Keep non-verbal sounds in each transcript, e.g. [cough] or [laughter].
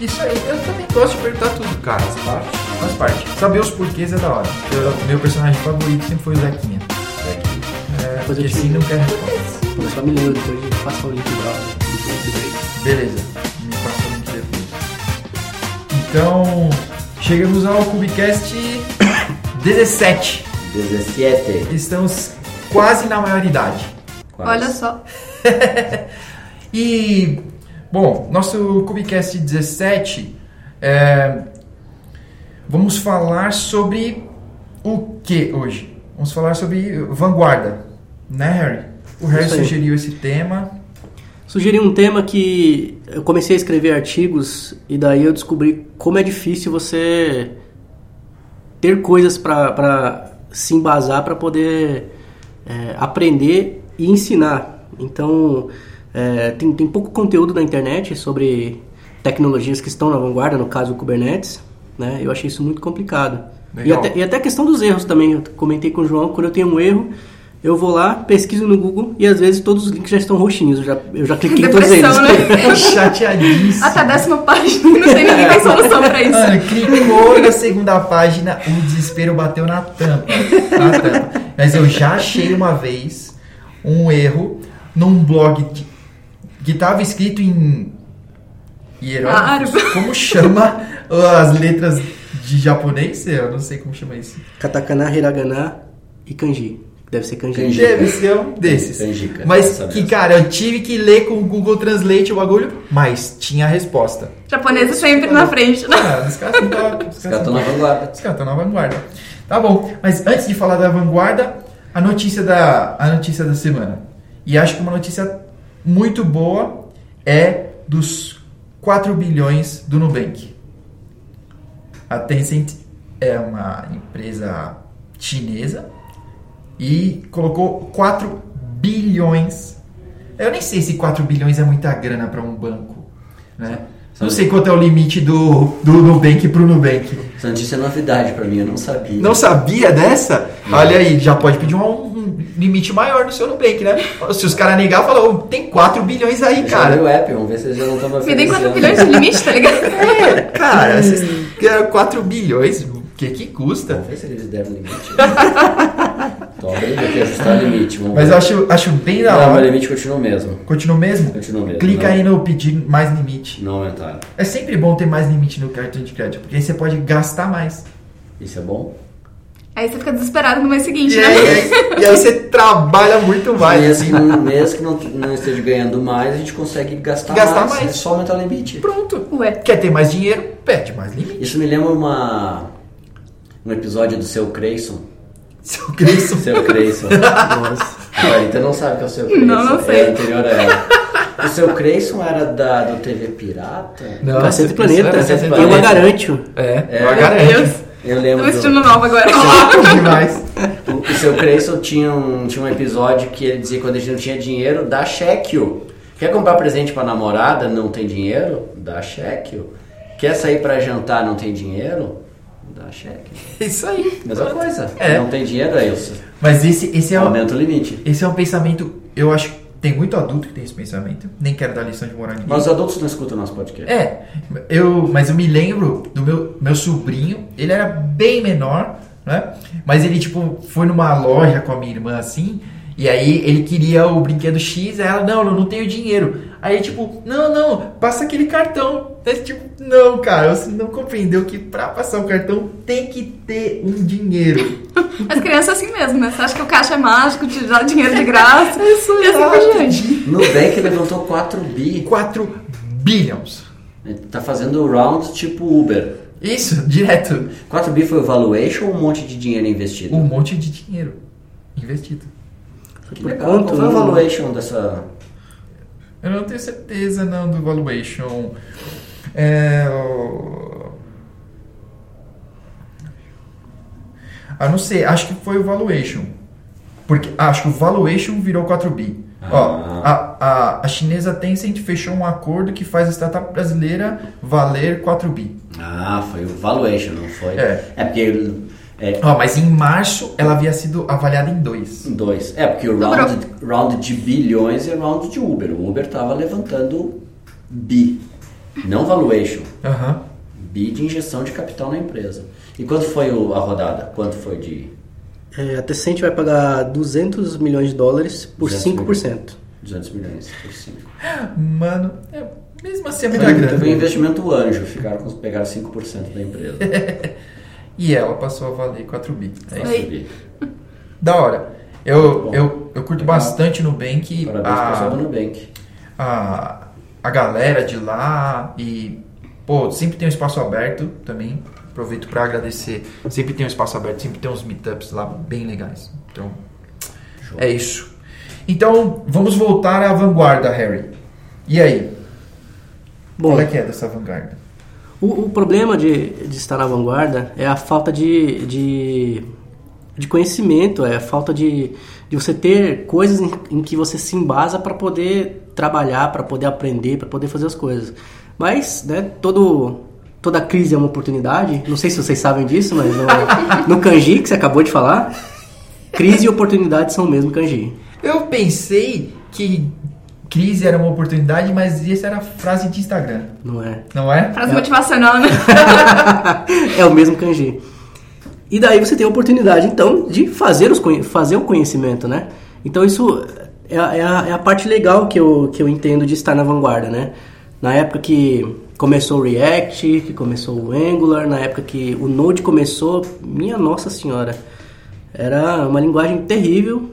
Isso aí, eu também gosto de perguntar tudo, cara. Faz parte. Faz parte. Saber os porquês é da hora. Eu- meu personagem favorito sempre foi o Zequinha. É, Depois eu porque te assim não quer resposta. Eu só me lembro depois de passar o link do. Beleza, me passa o link depois. Então, chegamos ao Cubicast 17. 17. Estamos quase na maioridade. Quase. Olha só. [laughs] E, bom, nosso Cubicast 17, é, vamos falar sobre o que hoje? Vamos falar sobre vanguarda, né, Harry? O Harry sugeriu esse tema. Sugeri um tema que eu comecei a escrever artigos e daí eu descobri como é difícil você ter coisas para se embasar para poder é, aprender e ensinar. Então, é, tem, tem pouco conteúdo na internet sobre tecnologias que estão na vanguarda, no caso o Kubernetes. Né? Eu achei isso muito complicado. E até, e até a questão dos erros também. Eu comentei com o João, quando eu tenho um erro, eu vou lá, pesquiso no Google e às vezes todos os links já estão roxinhos. Eu já, eu já cliquei em todos eles. Né? [laughs] Chateadíssimo. Até a décima página, não sei ninguém tem solução pra isso. Mano, clicou na segunda página, o desespero bateu na tampa. Na tampa. Mas eu já achei uma vez um erro num blog de- que tava escrito em hieróglifos. Como chama as letras de japonês? Eu não sei como chama isso. Katakana, Hiragana e Kanji. Deve ser Kanji. Kanji. Deve ser um desses. Kanjika, Mas essa que, cara, eu tive que ler com o Google Translate o bagulho, mas tinha a resposta. Japonês sempre na frente, né? Ah, Os caras estão na vanguarda. Os caras estão na vanguarda. Tá bom, mas antes de falar da vanguarda, a notícia da, a notícia da semana. E acho que uma notícia muito boa é dos 4 bilhões do Nubank. A Tencent é uma empresa chinesa e colocou 4 bilhões. Eu nem sei se 4 bilhões é muita grana para um banco, né? Não sei quanto é o limite do, do Nubank pro Nubank. Essa notícia é novidade pra mim, eu não sabia. Não sabia dessa? Olha aí, já pode pedir um, um limite maior no seu Nubank, né? Se os caras negar, falou, tem 4 bilhões aí, Já cara. o app, vamos ver se eles já não estão me Me dei 4 oferecendo. bilhões de limite, tá ligado? [laughs] É, cara, vocês ganham 4 bilhões, o que que custa? Vamos ver se eles deram limite. [laughs] Tô abrindo aqui, ajustar o limite. Vamos Mas ver. eu acho, acho bem da Não, meu hora. limite continua o mesmo. Continua mesmo? Continua mesmo. Clica não, aí no pedir mais limite. Não aumentaram. É sempre bom ter mais limite no cartão de crédito, porque aí você pode gastar mais. Isso é bom? Aí você fica desesperado no mês seguinte, E né? aí, e aí você trabalha muito mais. mesmo, assim. que não, mesmo que não, não esteja ganhando mais, a gente consegue gastar, Gastar mais. mais. É só aumentar o limite. Pronto. Ué. Quer ter mais dinheiro? Pede mais limite. Isso me lembra uma, um episódio do Seu Creyson. Seu Cristo. Seu Creyson. [laughs] Nossa. A não sabe que é o Seu Creyson. Não, não sei. É anterior a ela. O Seu Creyson era da, do TV Pirata? Não, Cacete Planeta. Cacete Eu Planeta. a garanto. É, É. eu Meu garanto. Eu Tô lembro me do, sentindo nova agora. [laughs] Demais. o, o Seu Creyson tinha um, tinha um episódio que ele dizia que quando a gente não tinha dinheiro, dá cheque. Quer comprar presente pra namorada, não tem dinheiro? Dá cheque. Quer sair pra jantar, não tem dinheiro? Dá cheque. Isso aí. Mesma coisa. É. Não tem dinheiro, aí você Mas esse, esse, é um, aumenta o limite. esse é um pensamento, eu acho tem muito adulto que tem esse pensamento. Nem quero dar lição de moral ninguém. Mas os adultos não escutam nosso podcast. É, eu, mas eu me lembro do meu, meu sobrinho, ele era bem menor, né? Mas ele, tipo, foi numa loja com a minha irmã assim, e aí ele queria o brinquedo X, aí ela, não, eu não tenho dinheiro. Aí, tipo, não, não, passa aquele cartão. Aí, tipo, não, cara, você não compreendeu que pra passar o cartão tem que ter um dinheiro. As crianças assim mesmo, né? Você acha que o caixa é mágico, te dá dinheiro de graça. [laughs] Isso e assim diante. Nubank levantou 4 bi. 4 bilhões. Tá fazendo round tipo Uber. Isso, direto. 4 bi foi o valuation ou um monte de dinheiro investido? Um monte de dinheiro investido. Que legal. quanto? Qual foi o valuation dessa... Eu não tenho certeza não do valuation. É, Ah, não sei, acho que foi o valuation. Porque acho que o valuation virou 4 bi. Ó, a, a, a chinesa Tencent fechou um acordo que faz a startup brasileira valer 4 bi. Ah, foi o valuation, não foi? É. É porque... É, Ó, mas em março ela havia sido avaliada em 2. dois. É, porque o round, round de bilhões é round de Uber. O Uber tava levantando bi. Não valuation. Aham. B de injeção de capital na empresa. E quanto foi o- a rodada? Quanto foi de É, a Tecent vai pagar 200 milhões de dólares por 200 5%. 200 milhões por 5? Mano, é, mesmo assim é muita Foi, foi um grana. investimento anjo, ficaram com, pegaram 5% da empresa. [laughs] E ela passou a valer 4 bi. É isso. subir. [laughs] Da hora. Eu, eu, eu curto Legal. bastante Nubank. Parabéns pro pessoal do A, Nubank. a, a galera de lá e, pô, sempre tem um espaço aberto também. Aproveito para agradecer. Sempre tem um espaço aberto, sempre tem uns meetups lá bem legais. Então, Show. é isso. Então, vamos voltar à vanguarda, Harry. E aí? Bom, Qual é que é dessa vanguarda? O, o problema de, de estar na vanguarda é a falta de, de, de conhecimento, é a falta de, de você ter coisas em, em que você se embasa para poder trabalhar, para poder aprender, para poder fazer as coisas. Mas, né, todo, toda crise é uma oportunidade. Não sei se vocês sabem disso, mas no, no kanji que você acabou de falar, crise e oportunidade são o mesmo kanji. Eu pensei que crise era uma oportunidade, mas essa era a frase de Instagram, Não é? não é? Frase motivacional, né? [laughs] é o mesmo kanji. E daí você tem a oportunidade, então, de fazer, os, fazer o conhecimento, né? Então isso é, a- é a, é a parte legal que eu, que eu entendo de estar na vanguarda, né? Na época que começou o React, que começou o Angular, na época que o Node começou, minha nossa senhora, era uma linguagem terrível,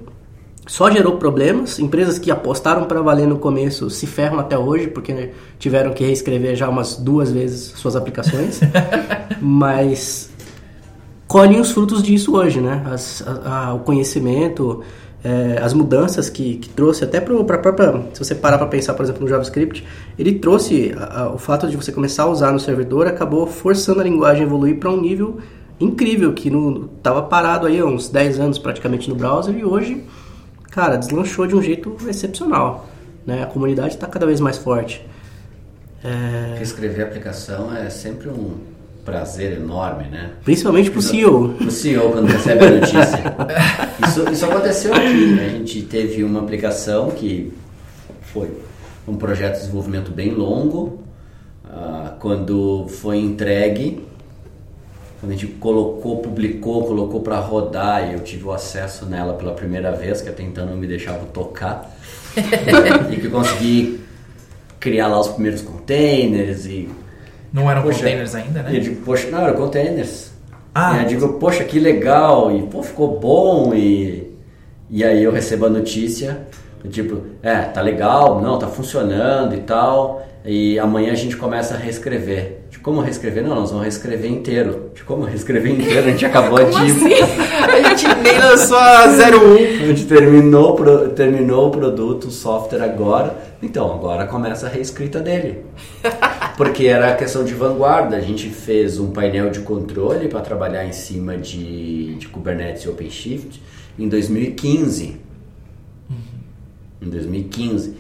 só gerou problemas. Empresas que apostaram para valer no começo se ferram até hoje, porque tiveram que reescrever já umas duas vezes suas aplicações. [laughs] Mas colhem os frutos disso hoje, né? As- a- a- o conhecimento, é, as mudanças que, que trouxe até para a própria... Se você parar para pensar, por exemplo, no JavaScript, ele trouxe a- a- o fato de você começar a usar no servidor, acabou forçando a linguagem a evoluir para um nível incrível, que estava parado aí há uns 10 anos praticamente no browser e hoje, cara, deslanchou de um jeito excepcional. Né? A comunidade está cada vez mais forte. É, Escrever aplicação é sempre um prazer enorme, né? principalmente para o CEO. O CEO, quando recebe a notícia. [laughs] Isso, isso aconteceu aqui. né? A gente teve uma aplicação que foi um projeto de desenvolvimento bem longo. Ah, quando foi entregue, quando a gente colocou, publicou, colocou para rodar e eu tive o acesso nela pela primeira vez, que até então não me deixava tocar, [laughs] e que eu consegui criar lá os primeiros containers e Não eram Poxa, containers ainda, e eu né? digo, poxa, não, era containers. Ah. E eu digo, poxa, que legal, e pô, ficou bom, e, e aí eu recebo a notícia, do tipo, é, tá legal, não, tá funcionando e tal, e amanhã a gente começa a reescrever. De como reescrever? Não, nós vamos reescrever inteiro. De como reescrever inteiro? A gente [laughs] acabou de... assim? [laughs] A gente nem lançou a 01. A gente terminou, o pro- terminou o produto, o software agora. Então, agora começa a reescrita dele. [laughs] Porque era questão de vanguarda. A gente fez um painel de controle para trabalhar em cima de, de Kubernetes e OpenShift em 2015. Em 2015.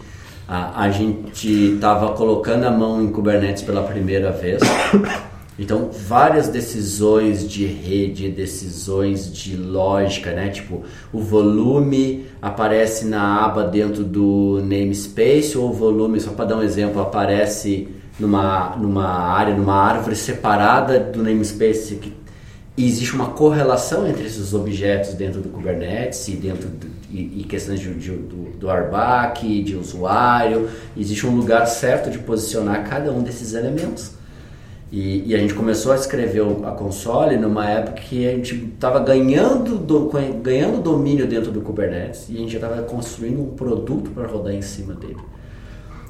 A, a gente estava colocando a mão em Kubernetes pela primeira vez. [coughs] Então, várias decisões de rede, decisões de lógica, né? Tipo, o volume aparece na aba dentro do namespace ou o volume, só para dar um exemplo, aparece numa, numa área, numa árvore separada do namespace que e existe uma correlação entre esses objetos dentro do Kubernetes e dentro do, e, questões de, de- do, do RBAC, de usuário. Existe um lugar certo de posicionar cada um desses elementos. E, e a gente começou a escrever a console numa época que a gente estava ganhando, do- ganhando domínio dentro do Kubernetes e a gente já estava construindo um produto para rodar em cima dele.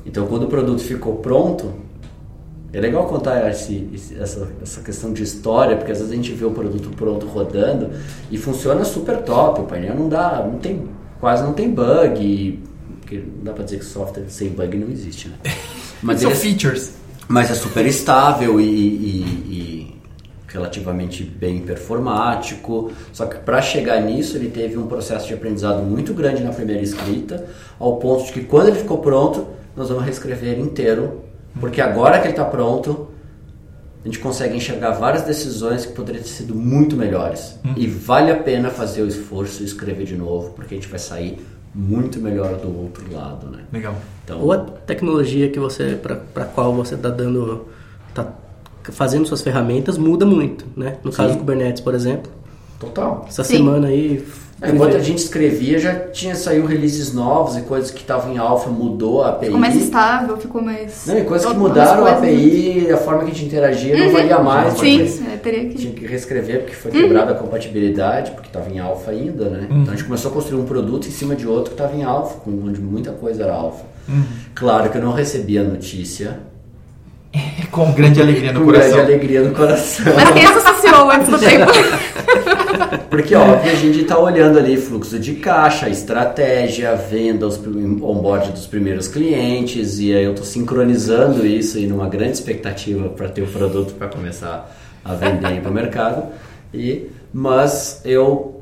Então, quando o produto ficou pronto, é legal contar esse- essa, essa questão de história, porque às vezes a gente vê o produto pronto rodando e funciona super top. O painel não dá, não tem, quase não tem bug. Porque não dá pra dizer que software sem bug não existe, né? [laughs] Mas, São features. mas é super estável e, e- e relativamente bem performático. Só que para chegar nisso, ele teve um processo de aprendizado muito grande na primeira escrita, ao ponto de que quando ele ficou pronto, nós vamos reescrever ele inteiro, porque agora que ele está pronto, a gente consegue enxergar várias decisões que poderiam ter sido muito melhores. E vale a pena fazer o esforço e escrever de novo, porque a gente vai sair muito melhor do outro lado, né? Legal. Então, Ou a tecnologia que você para qual você está dando tá fazendo suas ferramentas muda muito, né? No caso Sim. do Kubernetes, por exemplo, total. essa Sim. semana aí Enquanto a gente escrevia, já tinha saído releases novos e coisas que estavam em alpha mudou a API. Ficou mais estável, ficou mais. Não, e coisas que mudaram as a coisas, né? API, a forma que a gente interagia não valia mais. Sim, porque é, teria que. Tinha que reescrever porque foi quebrada a compatibilidade, porque estava em alfa ainda, né? Então a gente começou a construir um produto em cima de outro que estava em alfa, onde muita coisa era alfa. Claro que eu não recebia a notícia [laughs] Com grande alegria no com coração. grande alegria no coração. Mas quem associou antes do tempo? [laughs] Porque, óbvio, a gente está olhando ali fluxo de caixa, estratégia, venda, os onboard dos primeiros clientes, e aí eu estou sincronizando isso e numa grande expectativa para ter o produto para começar a vender para o mercado. E, mas eu,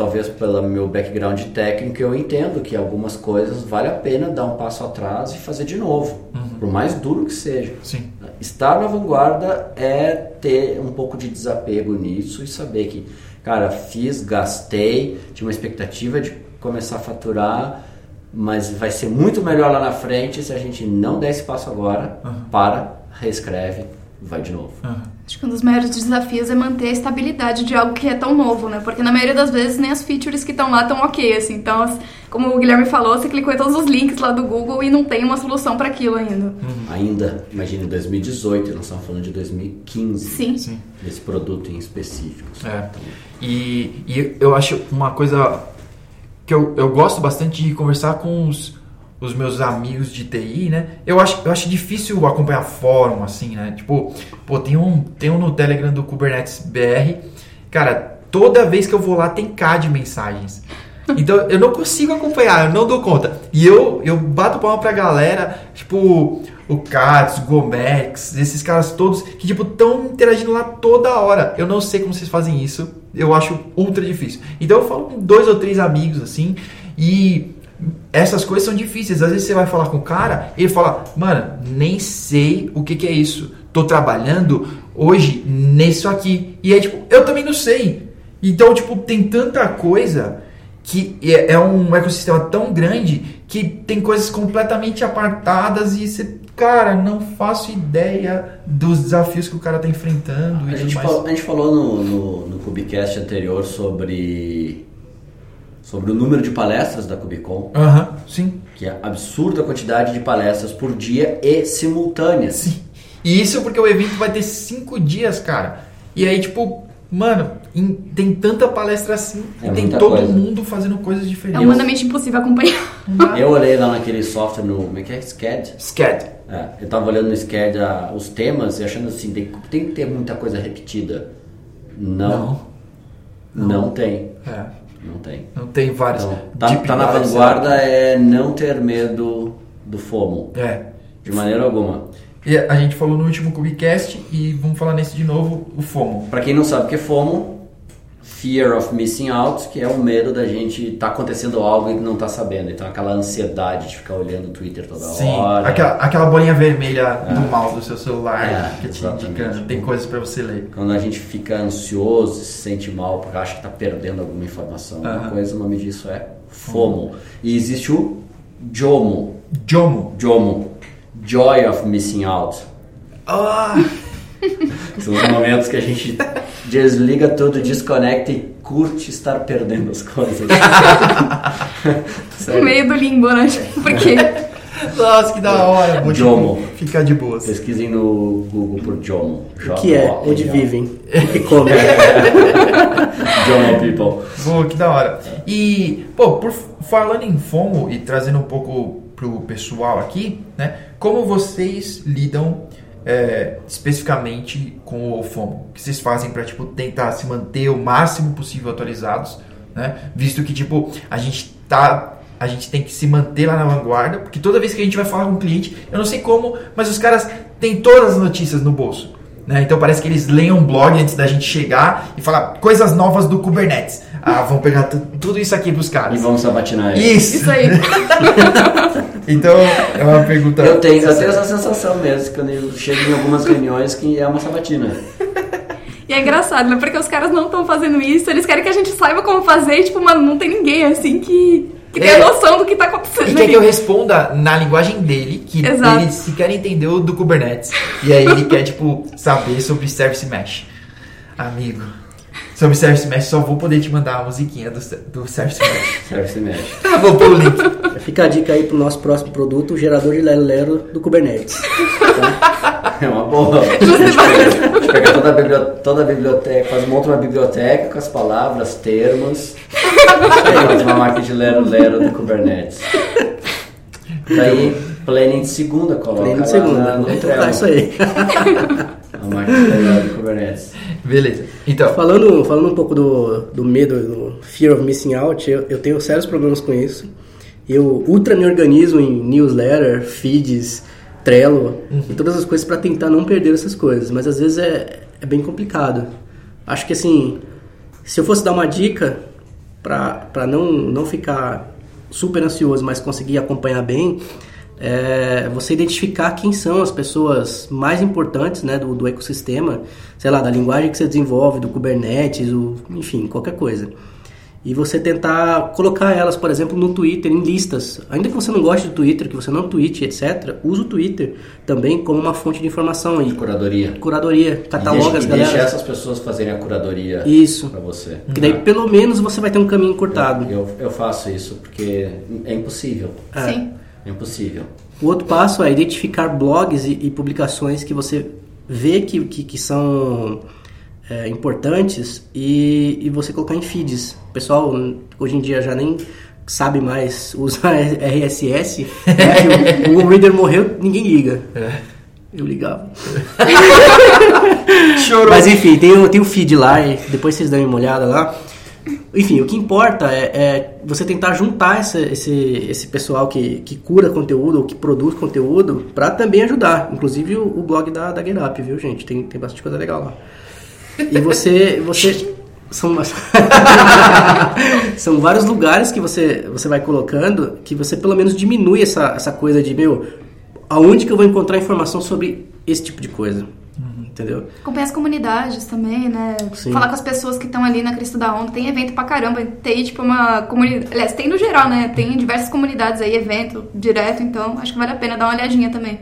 talvez pelo meu background técnico, eu entendo que algumas coisas vale a pena dar um passo atrás e fazer de novo, por mais duro que seja. Sim. Estar na vanguarda é ter um pouco de desapego nisso e saber que, cara, fiz, gastei, tinha uma expectativa de começar a faturar, mas vai ser muito melhor lá na frente se a gente não der esse passo agora, para, reescreve, vai de novo. Acho que um dos maiores desafios é manter a estabilidade de algo que é tão novo, né? Porque na maioria das vezes nem as features que estão lá estão ok, assim. Então, como o Guilherme falou, você clicou em todos os links lá do Google e não tem uma solução para aquilo ainda. Ainda, imagine 2018, nós estamos falando de 2015, Sim. Sim. desse produto em específico. É. E, e eu acho uma coisa que eu, eu gosto bastante de conversar com os, os meus amigos de TI, né? Eu acho, eu acho difícil acompanhar fórum, assim, né? Tipo, pô, tem um, tem um no Telegram do Kubernetes BR. Cara, toda vez que eu vou lá tem K de mensagens. Então eu não consigo acompanhar, eu não dou conta. E eu, eu bato palma pra galera, tipo, o Katz, o Gomex, esses caras todos que, tipo, estão interagindo lá toda hora. Eu não sei como vocês fazem isso, eu acho ultra difícil. Então eu falo com dois ou três amigos, assim, e essas coisas são difíceis. Às vezes você vai falar com o cara, ele fala, mano, nem sei o que, que é isso. Tô trabalhando hoje nisso aqui. E aí, tipo, eu também não sei. Então, tipo, tem tanta coisa que é, é um ecossistema tão grande que tem coisas completamente apartadas e você, cara, não faço ideia dos desafios que o cara tá enfrentando e A gente, falou, a gente falou no, no, no Cubicast anterior sobre, sobre o número de palestras da Cubicon, Aham, sim. que é absurda a quantidade de palestras por dia e simultâneas. Sim. E isso porque o evento vai ter cinco dias, cara. E aí, tipo, mano, em- tem tanta palestra assim É e tem todo coisa. mundo fazendo coisas É diferentes. humanamente impossível acompanhar. Eu olhei lá naquele software no. Como é que é? SCAD? SCAD. É, eu tava olhando no SCAD ah, os temas e achando assim, tem, tem que ter muita coisa repetida. Não. Não, tem. É, Não tem. não tem vários. Então, tá, tá na vanguarda é não ter medo do FOMO. É. De maneira alguma. E a gente falou no último Cubicast e vamos falar nesse de novo, o FOMO. Pra quem não sabe o que é FOMO, Fear of Missing Out, que é o medo da gente tá acontecendo algo e não tá sabendo. Então aquela ansiedade de ficar olhando o Twitter toda Sim, hora. aquela, aquela bolinha vermelha do mal do seu celular É, que te indica, tem coisas pra você ler. Quando a gente fica ansioso, se sente mal porque acha que tá perdendo alguma informação. Uma Aham. coisa, o nome disso é FOMO. E existe o JOMO. Jomo. JOMO. Joy of Missing Out. Ah, São os momentos que a gente desliga tudo, desconecta e curte estar perdendo as coisas. No meio do limbo, né? Porque nossa, que da hora. Vou, tipo, Jomo. ficar de boas. Pesquisem no Google por Jomo. O que é? Onde vivem? [laughs] E como? Jomo People. Pô, que da hora. E, pô, por, falando em FOMO e trazendo um pouco pro pessoal aqui, né? Como vocês lidam é, especificamente com o FOMO? O que vocês fazem pra, tipo, tentar se manter o máximo possível atualizados, né? Visto que, tipo, a gente tá... A gente tem que se manter lá na vanguarda, porque toda vez que a gente vai falar com um cliente, eu não sei como, mas os caras têm todas as notícias no bolso. Né? Então parece que eles leem um blog antes da gente chegar e falar coisas novas do Kubernetes. Ah, vamos pegar tu- tudo isso aqui pros E caras. vamos sabatinar ele. Isso! isso aí. [laughs] Então é uma pergunta. Eu tenho, eu tenho essa sensação mesmo, quando eu chego em algumas reuniões que é uma sabatina. E é engraçado, né? Porque os caras não estão fazendo isso, eles querem que a gente saiba como fazer e, tipo, mano, não tem ninguém assim que que tenha É. noção do que tá acontecendo. E quer ali. que eu responda na linguagem dele, que Exato. ele sequer entendeu do Kubernetes. E aí ele quer, tipo, saber sobre Service Mesh. Amigo, sobre Service Mesh só vou poder te mandar a musiquinha do, do Service Mesh. Service Mesh. Tá, vou pôr o link. [laughs] Fica a dica aí pro nosso próximo produto, o gerador de Lero Lero do Kubernetes. É uma boa. A gente pega, a gente pega toda, a biblioteca, toda a biblioteca, faz, monta uma biblioteca com as palavras, termos, faz uma máquina de lero lero do Kubernetes. Daí, planning de segunda, coloca lá de segunda, na- no Trello. tocar isso aí. A máquina de lero lero do Kubernetes. Beleza. Então, Falando, falando um pouco do, do medo, do fear of missing out, eu, eu tenho sérios problemas com isso. Eu ultra me organizo em newsletter, feeds, Trello e todas as coisas para tentar não perder essas coisas, mas às vezes é, é bem complicado. Acho que assim, se eu fosse dar uma dica para não, não ficar super ansioso, mas conseguir acompanhar bem, é você identificar quem são as pessoas mais importantes né, do, do ecossistema, sei lá, da linguagem que você desenvolve, do Kubernetes, o, enfim, qualquer coisa. E você tentar colocar elas, por exemplo, no Twitter, em listas. Ainda que você não goste do Twitter, que você não tweete, etc., use o Twitter também como uma fonte de informação e curadoria. curadoria, E cataloga deixa, as e deixa galera. essas pessoas fazerem a curadoria Isso. pra você. Que daí pelo menos você vai ter um caminho encurtado. Eu, eu faço isso porque é impossível. Sim. É impossível. O outro passo é identificar blogs e, e publicações que você vê que, que, que são é, importantes e, e você colocar em feeds. O pessoal hoje em dia já nem sabe mais [laughs] usar RSS. né, o Google Reader morreu, ninguém liga. Eu ligava. [laughs] chorou. Mas enfim, tem, o- tem o feed lá e depois vocês dão uma olhada lá. Enfim, o que importa é, é você tentar juntar essa- esse, esse pessoal que, que cura conteúdo ou que produz conteúdo para também ajudar. Inclusive o, o blog da, da GetUp, viu, gente? Tem, tem bastante coisa legal lá. E você. você [laughs] são, [laughs] são vários lugares que você, você vai colocando que você pelo menos diminui essa, essa coisa de, meu, aonde que eu vou encontrar informação sobre esse tipo de coisa? Entendeu? Acompanhar as comunidades também, né? Sim. Falar com as pessoas que estão ali na crista da onda. Tem evento pra caramba. Tem, tipo, uma comunidade... Aliás, tem no geral, né? Tem diversas comunidades aí, evento direto. Então, acho que vale a pena dar uma olhadinha também.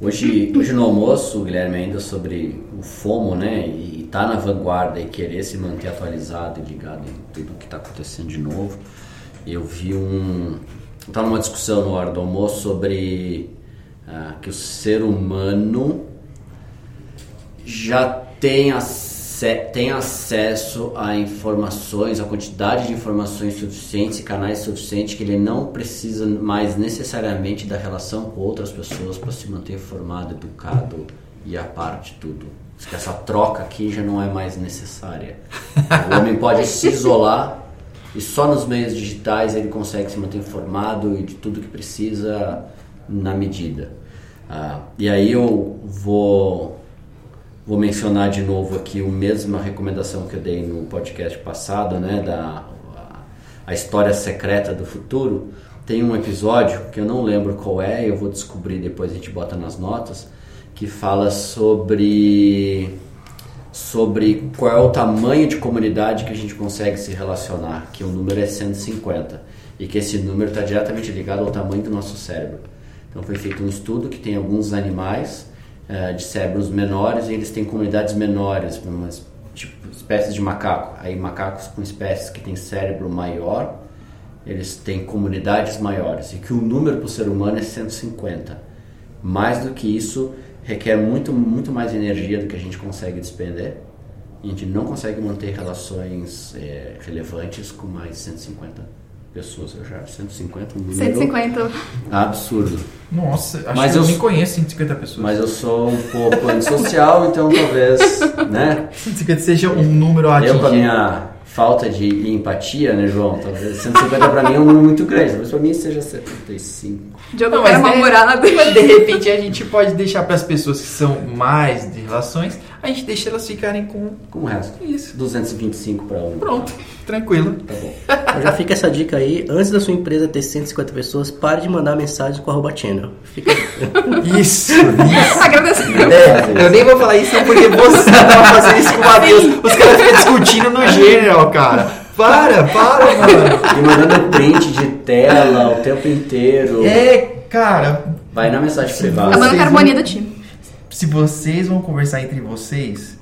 Hoje, hoje no almoço, Guilherme, ainda sobre o FOMO, né? E estar na vanguarda e querer se manter atualizado e ligado em tudo que está acontecendo de novo. Eu vi um. Estava numa discussão no hora do almoço sobre ah, que o ser humano já tem, ace tem acesso a informações, a quantidade de informações suficientes canais suficientes que ele não precisa mais necessariamente da relação com outras pessoas para se manter formado, educado e a par de tudo. Que essa troca aqui já não é mais necessária. O homem pode se isolar e só nos meios digitais ele consegue se manter informado e de tudo que precisa na medida. Ah, e aí eu vou Vou mencionar de novo aqui a mesma recomendação que eu dei no podcast passado, né, da a, história secreta do futuro. Tem um episódio que eu não lembro qual é, eu vou descobrir depois a gente bota nas notas, que fala sobre sobre qual é o tamanho de comunidade que a gente consegue se relacionar, que o número é 150 e que esse número está diretamente ligado ao tamanho do nosso cérebro. Então foi feito um estudo que tem alguns animais eh, de cérebros menores e eles têm comunidades menores, umas tipo, espécies de macaco. Aí macacos com espécies que têm cérebro maior, eles têm comunidades maiores e que o número para o ser humano é 150. Mais do que isso, requer muito, muito mais energia do que a gente consegue despender. A gente não consegue manter relações eh, relevantes com mais de 150 pessoas. Eu já 150 um número 150. absurdo. Nossa, acho Mas que eu, eu- nem conheço 150 pessoas. Mas eu sou um pouco antissocial, então talvez, [laughs] né? 150 seja um número Eu com a minha falta de empatia, né, João? Talvez 150 pra mim é um número muito grande, talvez pra mim seja 75. Diogo Não, é mas mal-humorado. Mas de repente a gente pode deixar para as pessoas que são mais de relações, a gente deixa elas ficarem com Como o resto? isso. 225 pra um. Pronto, tranquilo. Tá bom. Então já fica essa dica aí. Antes da sua empresa ter 150 pessoas, pare de mandar mensagens com arroba channel. Fica... Isso, [laughs] isso. Agradecendo. É, eu nem vou falar isso porque você tava fazendo isso com o Matheus. Os caras ficam discutindo no general, cara. Para, para, mano. E mandando print de tela o tempo inteiro. É, cara, Vai na mensagem privada. Acabando Vocês com a harmonia do time. Se vocês vão conversar entre vocês,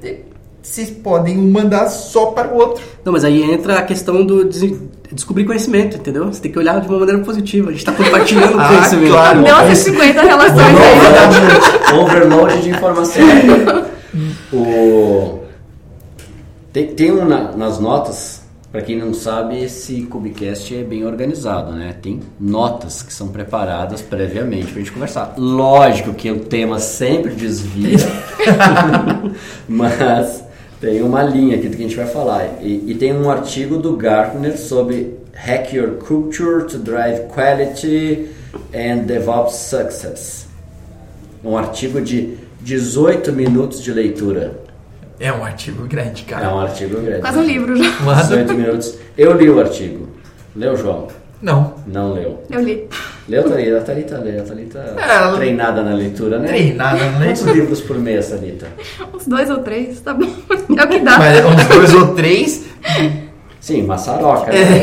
eh, vocês podem um mandar só para o outro. Não, mas aí entra a questão do des- descobrir conhecimento, entendeu? Você tem que olhar de uma maneira positiva. A gente tá compartilhando [laughs] Ah, conhecimento. claro. Deu umas 50 relações aí. Overload de informação. [laughs] o... Tem, tem um na- nas notas, para quem não sabe, esse Cubicast é bem organizado, né? Tem notas que são preparadas previamente pra gente conversar. Lógico que o tema sempre desvia, [laughs] mas tem uma linha aqui do que a gente vai falar. E, e tem um artigo do Gartner sobre Hack Your Culture to Drive Quality and DevOps Success um artigo de 18 minutos de leitura. É um artigo grande, É cara. um artigo grande. Quase um livro já. 18 minutos. Eu li o artigo. Leu, João? Não. Não leu. Eu li. Leu, Thalita? A Thalita lê. A Thalita É, ela- treinada na leitura, né? Treinada na Quantos leitura. livros por mês, Thalita? Uns dois ou três, tá bom. [laughs] É o que dá. Mas uns dois ou três, Sim, maçaroca. É. né?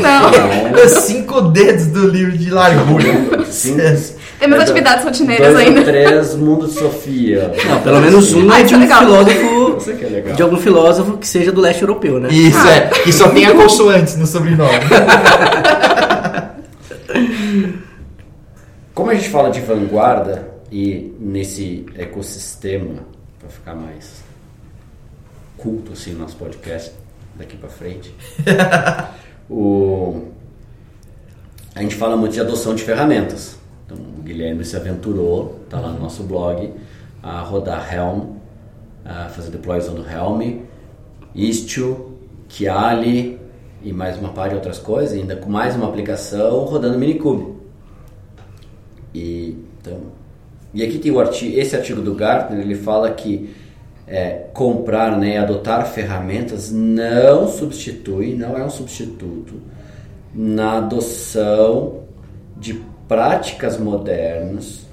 Não. cinco dedos do livro de largura. Sim. Temos É, atividades rotineiras Dois ainda. ou três, Mundo de Sofia. Não, pelo menos um Ah, é de é um legal. filósofo. Isso que é legal. De algum filósofo que seja do leste europeu, né? Isso, é. E só tem a consoantes no sobrenome. [laughs] Como a gente fala de vanguarda e nesse ecossistema, para ficar mais culto assim no nosso podcast daqui para frente, [laughs] o, a gente fala muito de adoção de ferramentas. Então, o Guilherme se aventurou, tá lá no nosso blog, a rodar Helm, a fazer deploy usando Helm, Istio, Kiali e mais uma par de outras coisas, ainda com mais uma aplicação rodando Minikube. E, então, e aqui tem artigo, esse artigo do Gartner, ele fala que é, comprar né, adotar ferramentas não substitui, não é um substituto na adoção de práticas modernas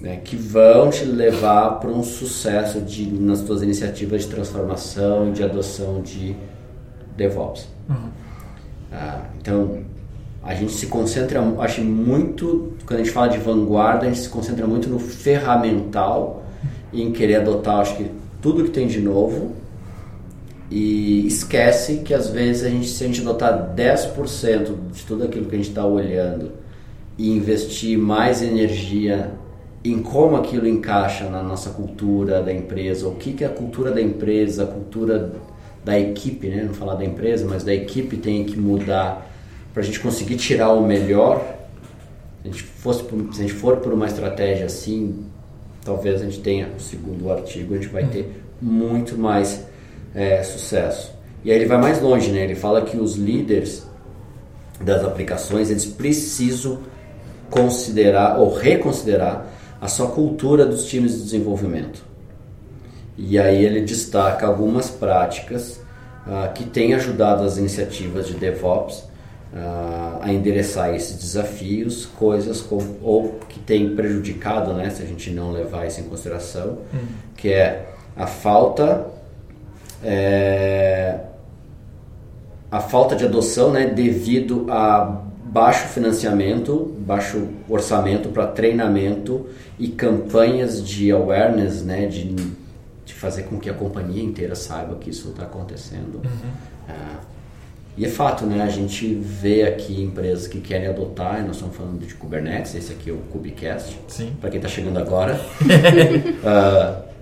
né, que vão te levar para um sucesso de, nas suas iniciativas de transformação e de adoção de DevOps. Ah, então, a gente se concentra, acho muito, quando a gente fala de vanguarda, a gente se concentra muito no ferramental e em querer adotar, acho que tudo que tem de novo e esquece que às vezes a gente, se a gente adotar 10% de tudo aquilo que a gente está olhando e investir mais energia em como aquilo encaixa na nossa cultura da empresa, o que, que a cultura da empresa, a cultura da equipe, né? não falar da empresa, mas da equipe tem que mudar para a gente conseguir tirar o melhor. Se a, gente fosse por, se a gente for por uma estratégia assim, talvez a gente tenha, segundo o artigo, a gente vai ter muito mais é, sucesso. E aí ele vai mais longe, né? ele fala que os líderes das aplicações eles precisam considerar ou reconsiderar a sua cultura dos times de desenvolvimento. E aí ele destaca algumas práticas ah, que têm ajudado as iniciativas de DevOps ah, a endereçar esses desafios, coisas como, ou que têm prejudicado, né, se a gente não levar isso em consideração, que é a falta é, a falta de adoção, né, devido a baixo financiamento, baixo orçamento para treinamento e campanhas de awareness, né, de, de fazer com que a companhia inteira saiba que isso está acontecendo. Ah, e é fato, né, a gente vê aqui empresas que querem adotar, e nós estamos falando de Kubernetes, esse aqui é o Kubecast, para quem está chegando agora. [laughs] Ah,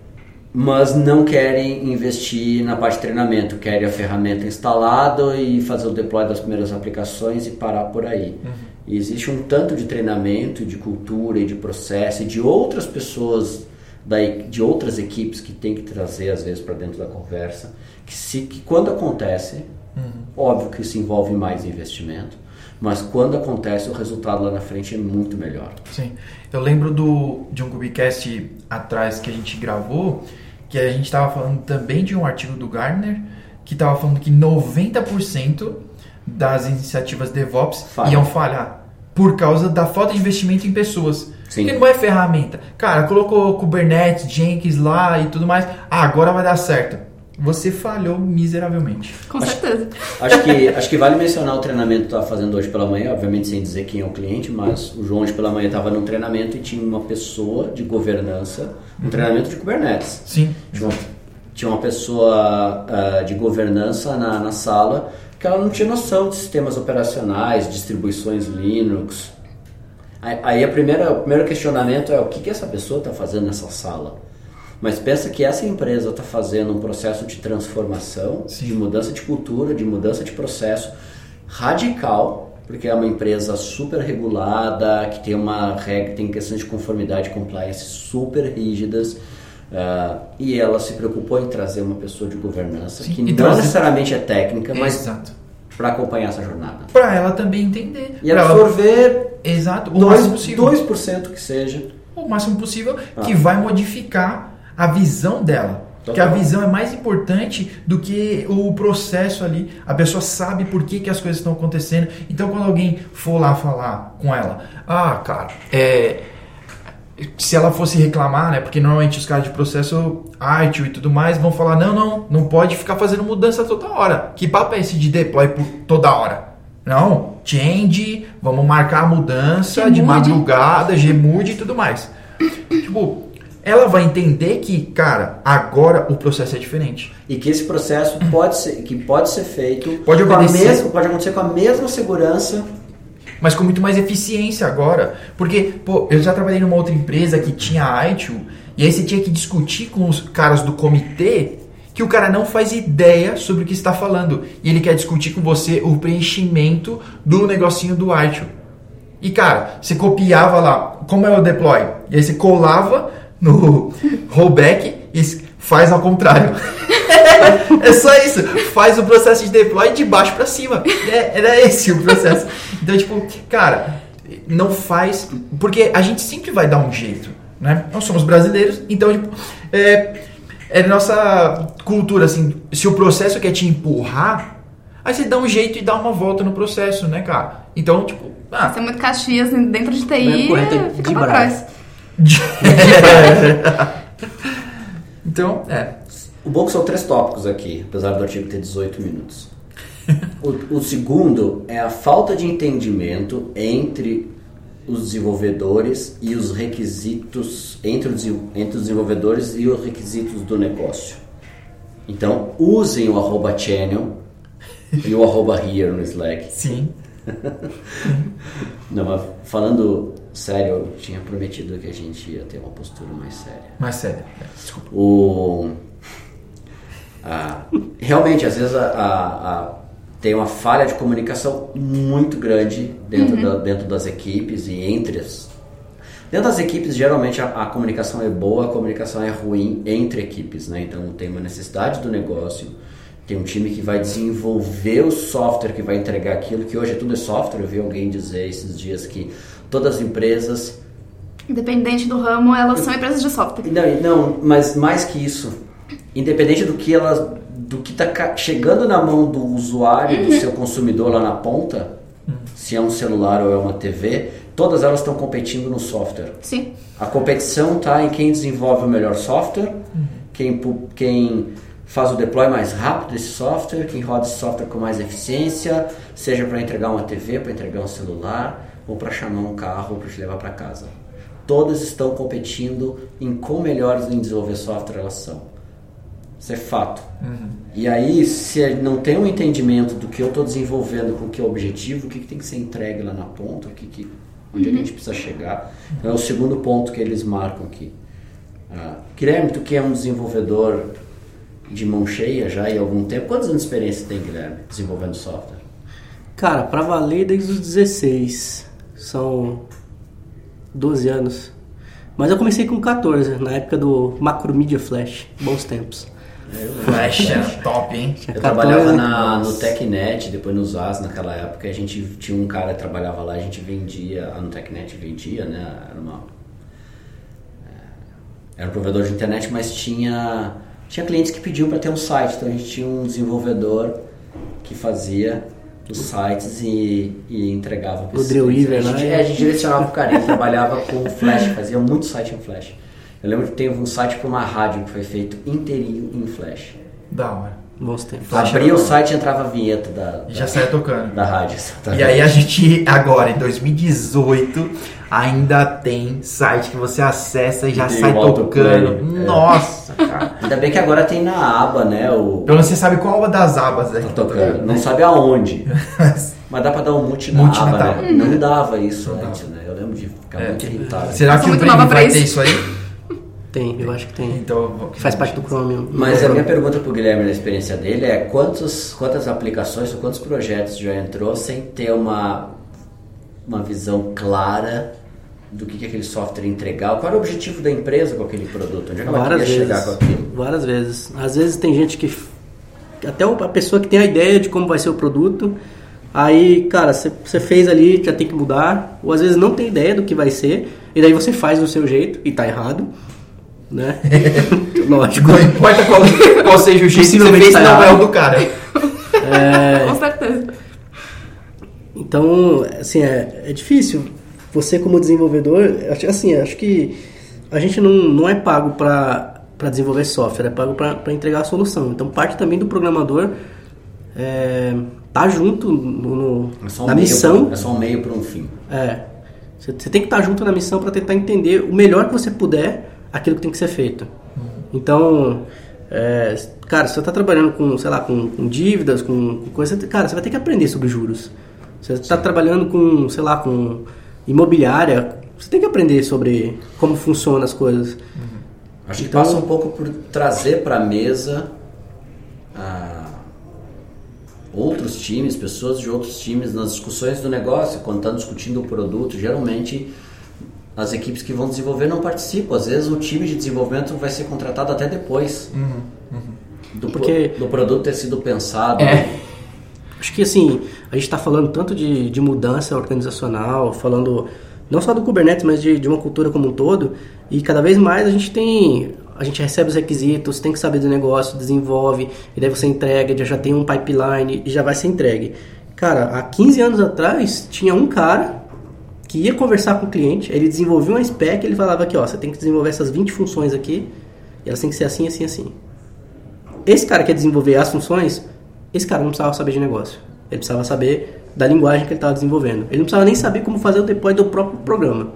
mas não querem investir na parte de treinamento, querem a ferramenta instalada e fazer o deploy das primeiras aplicações e parar por aí. E existe um tanto de treinamento, de cultura e de processo e de outras pessoas, da, de outras equipes que tem que trazer às vezes para dentro da conversa, que, se, que quando acontece, óbvio que isso envolve mais investimento, mas quando acontece o resultado lá na frente é muito melhor. Sim. Eu lembro do, de um Cubicast atrás que a gente gravou, que a gente estava falando também de um artigo do Gardner, que estava falando que 90% das iniciativas DevOps Falha. iam falhar por causa da falta de investimento em pessoas. Sim. Porque não é ferramenta. Cara, colocou Kubernetes, Jenkins lá e tudo mais. Ah, agora vai dar certo. Você falhou miseravelmente. Com Acho- certeza. Acho que, acho que vale mencionar o treinamento que tu estava fazendo hoje pela manhã, obviamente sem dizer quem é o cliente, mas o João hoje pela manhã estava num treinamento e tinha uma pessoa de governança, um treinamento de Kubernetes. Sim. Tinha uma, tinha uma pessoa ah, de governança na, na sala que ela não tinha noção de sistemas operacionais, distribuições Linux. Aí, aí a primeira, o primeiro questionamento é o que, que essa pessoa está fazendo nessa sala? Mas pensa que essa empresa está fazendo um processo de transformação, Sim. de mudança de cultura, de mudança de processo radical, porque é uma empresa super regulada, que tem uma regra, tem questões de conformidade e compliance super rígidas. ah, e ela se preocupou em trazer uma pessoa de governança Sim, que não trazer- necessariamente é técnica, mas para acompanhar essa jornada. Pra ela também entender. E Pra ela- absorver Exato. O máximo 2%, possível. 2% que seja. o máximo possível, Ah. que vai modificar a visão dela. Porque a Total. visão é mais importante do que o processo ali. A pessoa sabe por que, que as coisas estão acontecendo. Então, quando alguém for lá falar com ela, ah, cara, é. Se ela fosse reclamar, né? Porque normalmente os caras de processo ITIL e tudo mais vão falar: não, não, não pode ficar fazendo mudança toda hora. Que papo é esse de deploy por toda hora? Não, change, vamos marcar a mudança de Gmude. madrugada, Gmude e tudo mais. Tipo, ela vai entender que, cara, agora o processo é diferente. E que esse processo pode ser, que pode ser feito Pode com a mesma, pode acontecer com a mesma segurança. mas com muito mais eficiência agora. Porque, pô, eu já trabalhei numa outra empresa que tinha ITIL, e aí você tinha que discutir com os caras do comitê que o cara não faz ideia sobre o que está falando. E ele quer discutir com você o preenchimento do negocinho do ITIL. E, cara, você copiava lá, como é o deploy? E aí você colava no rollback e faz ao contrário. [laughs] é só isso. Faz o processo de deploy de baixo para cima. É, era esse o processo. Então, tipo, cara, não faz. Porque a gente sempre vai dar um jeito, né? Nós somos brasileiros, então, tipo, é, é nossa cultura, assim. Se o processo quer te empurrar, aí você dá um jeito e dá uma volta no processo, né, cara? Então, tipo, ah, Você é muito Caxias dentro de TI, até fica de pra braço. Trás. [laughs] então, é. O bom que são três tópicos aqui, apesar do artigo ter 18 minutos. O, o segundo é a falta de entendimento entre os desenvolvedores e os requisitos entre os, entre os desenvolvedores e os requisitos do negócio. Então, usem o arroba channel e o arroba here no Slack. Sim. [laughs] Não, mas falando sério, eu tinha prometido que a gente ia ter uma postura mais séria. Mas sério, é, desculpa. O, a- realmente, às vezes, a, a- a- tem uma falha de comunicação muito grande dentro, da- dentro das equipes e entre as. Dentro das equipes, geralmente a, a comunicação é boa, a comunicação é ruim entre equipes, né? Então tem uma necessidade do negócio, tem um time que vai desenvolver o software que vai entregar aquilo, que hoje tudo é software. Eu vi alguém dizer esses dias que todas as empresas Independente do ramo, elas são empresas de software. não, não, mas mais que isso, independente do que elas, do que está chegando na mão do usuário, do seu consumidor lá na ponta, se é um celular ou é uma TV, todas elas estão competindo no software. Sim. A competição está em quem desenvolve o melhor software, quem, pu- quem faz o deploy mais rápido desse software, quem roda esse software com mais eficiência, seja para entregar uma TV, para entregar um celular, ou para chamar um carro para te levar para casa. Todas estão competindo em quão melhores em desenvolver software elas são. Isso é fato. E aí, se não tem um entendimento do que eu estou desenvolvendo, com o que é o objetivo, o que, que tem que ser entregue lá na ponta, o que, que, onde a gente precisa chegar, então é o segundo ponto que eles marcam aqui. Ah, Guilherme, tu que é um desenvolvedor de mão cheia já há algum tempo, quantos anos de experiência tem, Guilherme, desenvolvendo software? Cara, pra valer desde os 16. São 12 anos. Mas eu comecei com 14, na época do Macromedia Flash. Bons tempos. Flash, é top, hein? Eu trabalhava 14, na, no nossa. TechNet, depois no ZAS naquela época, a gente tinha um cara que trabalhava lá, a gente vendia, ah, no TechNet vendia, né? Era uma. é, Era um provedor de internet, mas tinha, tinha clientes que pediam para ter um site, então a gente tinha um desenvolvedor que fazia os sites e, e entregava para O a gente, né? é, a gente direcionava pro cara, ele [laughs] trabalhava com Flash, fazia muito site em Flash. Eu lembro que teve um site para uma rádio que foi feito inteirinho em Flash. Da hora. Bons tempos. Flash Abria o site e entrava a vinheta da, E já da, saia tocando. da rádio. [laughs] E aí a gente, agora, em 2018, ainda tem site que você acessa e já Tem sai o tocando. é. Nossa, [laughs] cara. Ainda bem que agora tem na aba, né? O. Pelo menos você sabe qual das abas é que Tá tocando. Não sabe aonde. [laughs] Mas dá pra dar um mute na Mute na aba, taba. né? Não dava isso Não antes, né? Eu lembro de ficar É. muito irritado. Será que o pra vai isso. ter isso aí? Tem, eu acho que tem. Então, Que faz parte do Chromium. Mas a minha pergunta pro Guilherme na experiência dele é quantos, quantas aplicações ou quantos projetos já entrou sem ter uma, uma visão clara do que, que aquele software entregar? Qual era o objetivo da empresa com aquele produto? Onde é que ela Várias queria vezes. chegar com aquilo? Várias vezes. Às vezes tem gente que. Até a pessoa que tem a ideia de como vai ser o produto. Aí, cara, você fez ali, já tem que mudar. Ou às vezes não tem ideia do que vai ser. E daí você faz do seu jeito e tá errado. Né? [laughs] Lógico. Não importa qual, qual seja o jeito que você fez, tá não é o do cara. Com certeza. Então, assim, é, é difícil. Você como desenvolvedor, acho- assim, acho que a gente não, não é pago para desenvolver software, é pago para entregar a solução. Então, parte também do programador é, tá junto no, no- É um na missão. pra- é só um meio para um fim. É. Você você tem que estar junto na missão para tentar entender o melhor que você puder aquilo que tem que ser feito. Então, é, cara, se você está trabalhando com, sei lá, com, com dívidas, com, com coisa, cara, você vai ter que aprender sobre juros. Você está trabalhando com, sei lá, com imobiliária, você tem que aprender sobre como funcionam as coisas. Acho que Então- passa um pouco por trazer para a mesa ah, outros times, pessoas de outros times nas discussões do negócio, quando estão discutindo o produto. Geralmente, as equipes que vão desenvolver não participam. Às vezes, o time de desenvolvimento vai ser contratado até depois do, pro- Porque- do produto ter sido pensado. É. Acho que assim, a gente está falando tanto de, de mudança organizacional, falando não só do Kubernetes, mas de, de uma cultura como um todo, e cada vez mais a gente tem. A gente recebe os requisitos, tem que saber do negócio, desenvolve, e daí você entrega, já tem um pipeline e já vai ser entregue. Cara, há 15 anos atrás tinha um cara que ia conversar com o cliente, ele desenvolvia uma spec, ele falava aqui, ó, você tem que desenvolver essas 20 funções aqui, e elas têm que ser assim, assim, assim. Esse cara que ia desenvolver as funções, esse cara não precisava saber de negócio. Ele precisava saber da linguagem que ele estava desenvolvendo. Ele não precisava nem saber como fazer o deploy do próprio programa,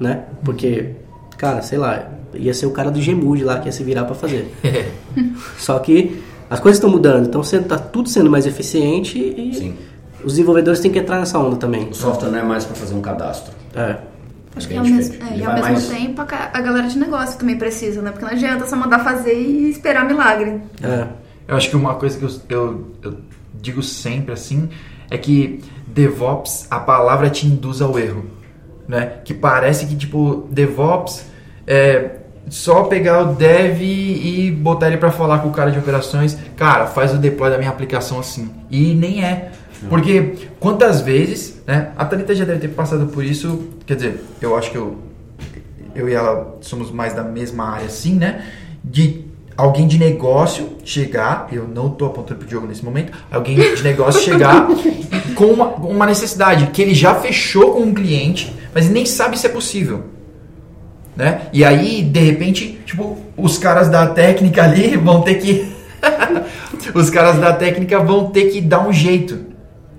né? Porque, cara, sei lá, ia ser o cara do Gmood lá que ia se virar para fazer. [laughs] Só que as coisas estão mudando, então está tudo sendo mais eficiente e Sim. os desenvolvedores têm que entrar nessa onda também. O software não é mais para fazer um cadastro. É. Acho que é ao, diferente. mesmo, é, e ao mesmo mais- tempo, a a galera de negócio também precisa, né? Porque não adianta só mandar fazer e esperar milagre. É. Eu acho que uma coisa que eu, eu, eu digo sempre assim é que DevOps, a palavra te induz ao erro, né? Que parece que tipo DevOps é só pegar o dev e botar ele para falar com o cara de operações, cara, faz o deploy da minha aplicação assim. E nem é. Porque quantas vezes, né? A Thalita já deve ter passado por isso, quer dizer, eu acho que eu eu e ela somos mais da mesma área assim, né? De alguém de negócio chegar, eu não tô apontando pro Diogo nesse momento, alguém de negócio chegar [laughs] com uma, uma necessidade que ele já fechou com um cliente, mas nem sabe se é possível. Né? E aí, de repente, tipo, os caras da técnica ali vão ter que. [laughs] os caras da técnica vão ter que dar um jeito.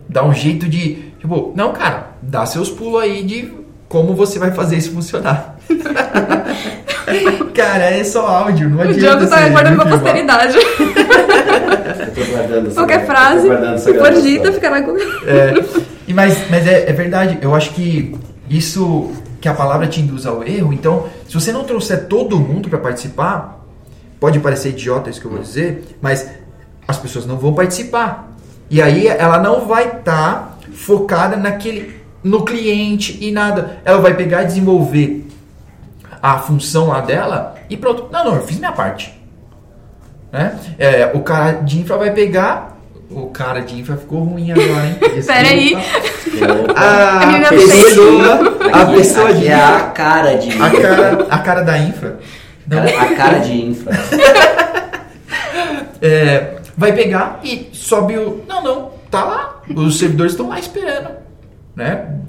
Dar um jeito de. Tipo, não, cara, dá seus pulos aí de como você vai fazer isso funcionar. [laughs] [laughs] cara, é só áudio, não O adianta. Diogo tá guardando pra posteridade. Eu tô guardando essa- Qualquer frase, se for dita, ficará com... É, e mas mas é, é verdade, eu acho que isso que a palavra te induz ao erro, então, se você não trouxer todo mundo para participar, pode parecer idiota isso que eu vou dizer, mas as pessoas não vão participar. E aí ela não vai estar focada naquele no cliente e nada. Ela vai pegar e desenvolver a função lá dela e pronto. Não, não, eu fiz minha parte. Né? É, o cara de infra vai pegar. O cara de infra ficou ruim agora, hein? [laughs] Pera aí. Opa. A A pessoa, a pessoa aqui de é a cara de a cara, a cara da infra não, a cara de infra. [laughs] é, vai pegar e sobe o. Não, não, tá lá. Os servidores estão lá esperando. Né?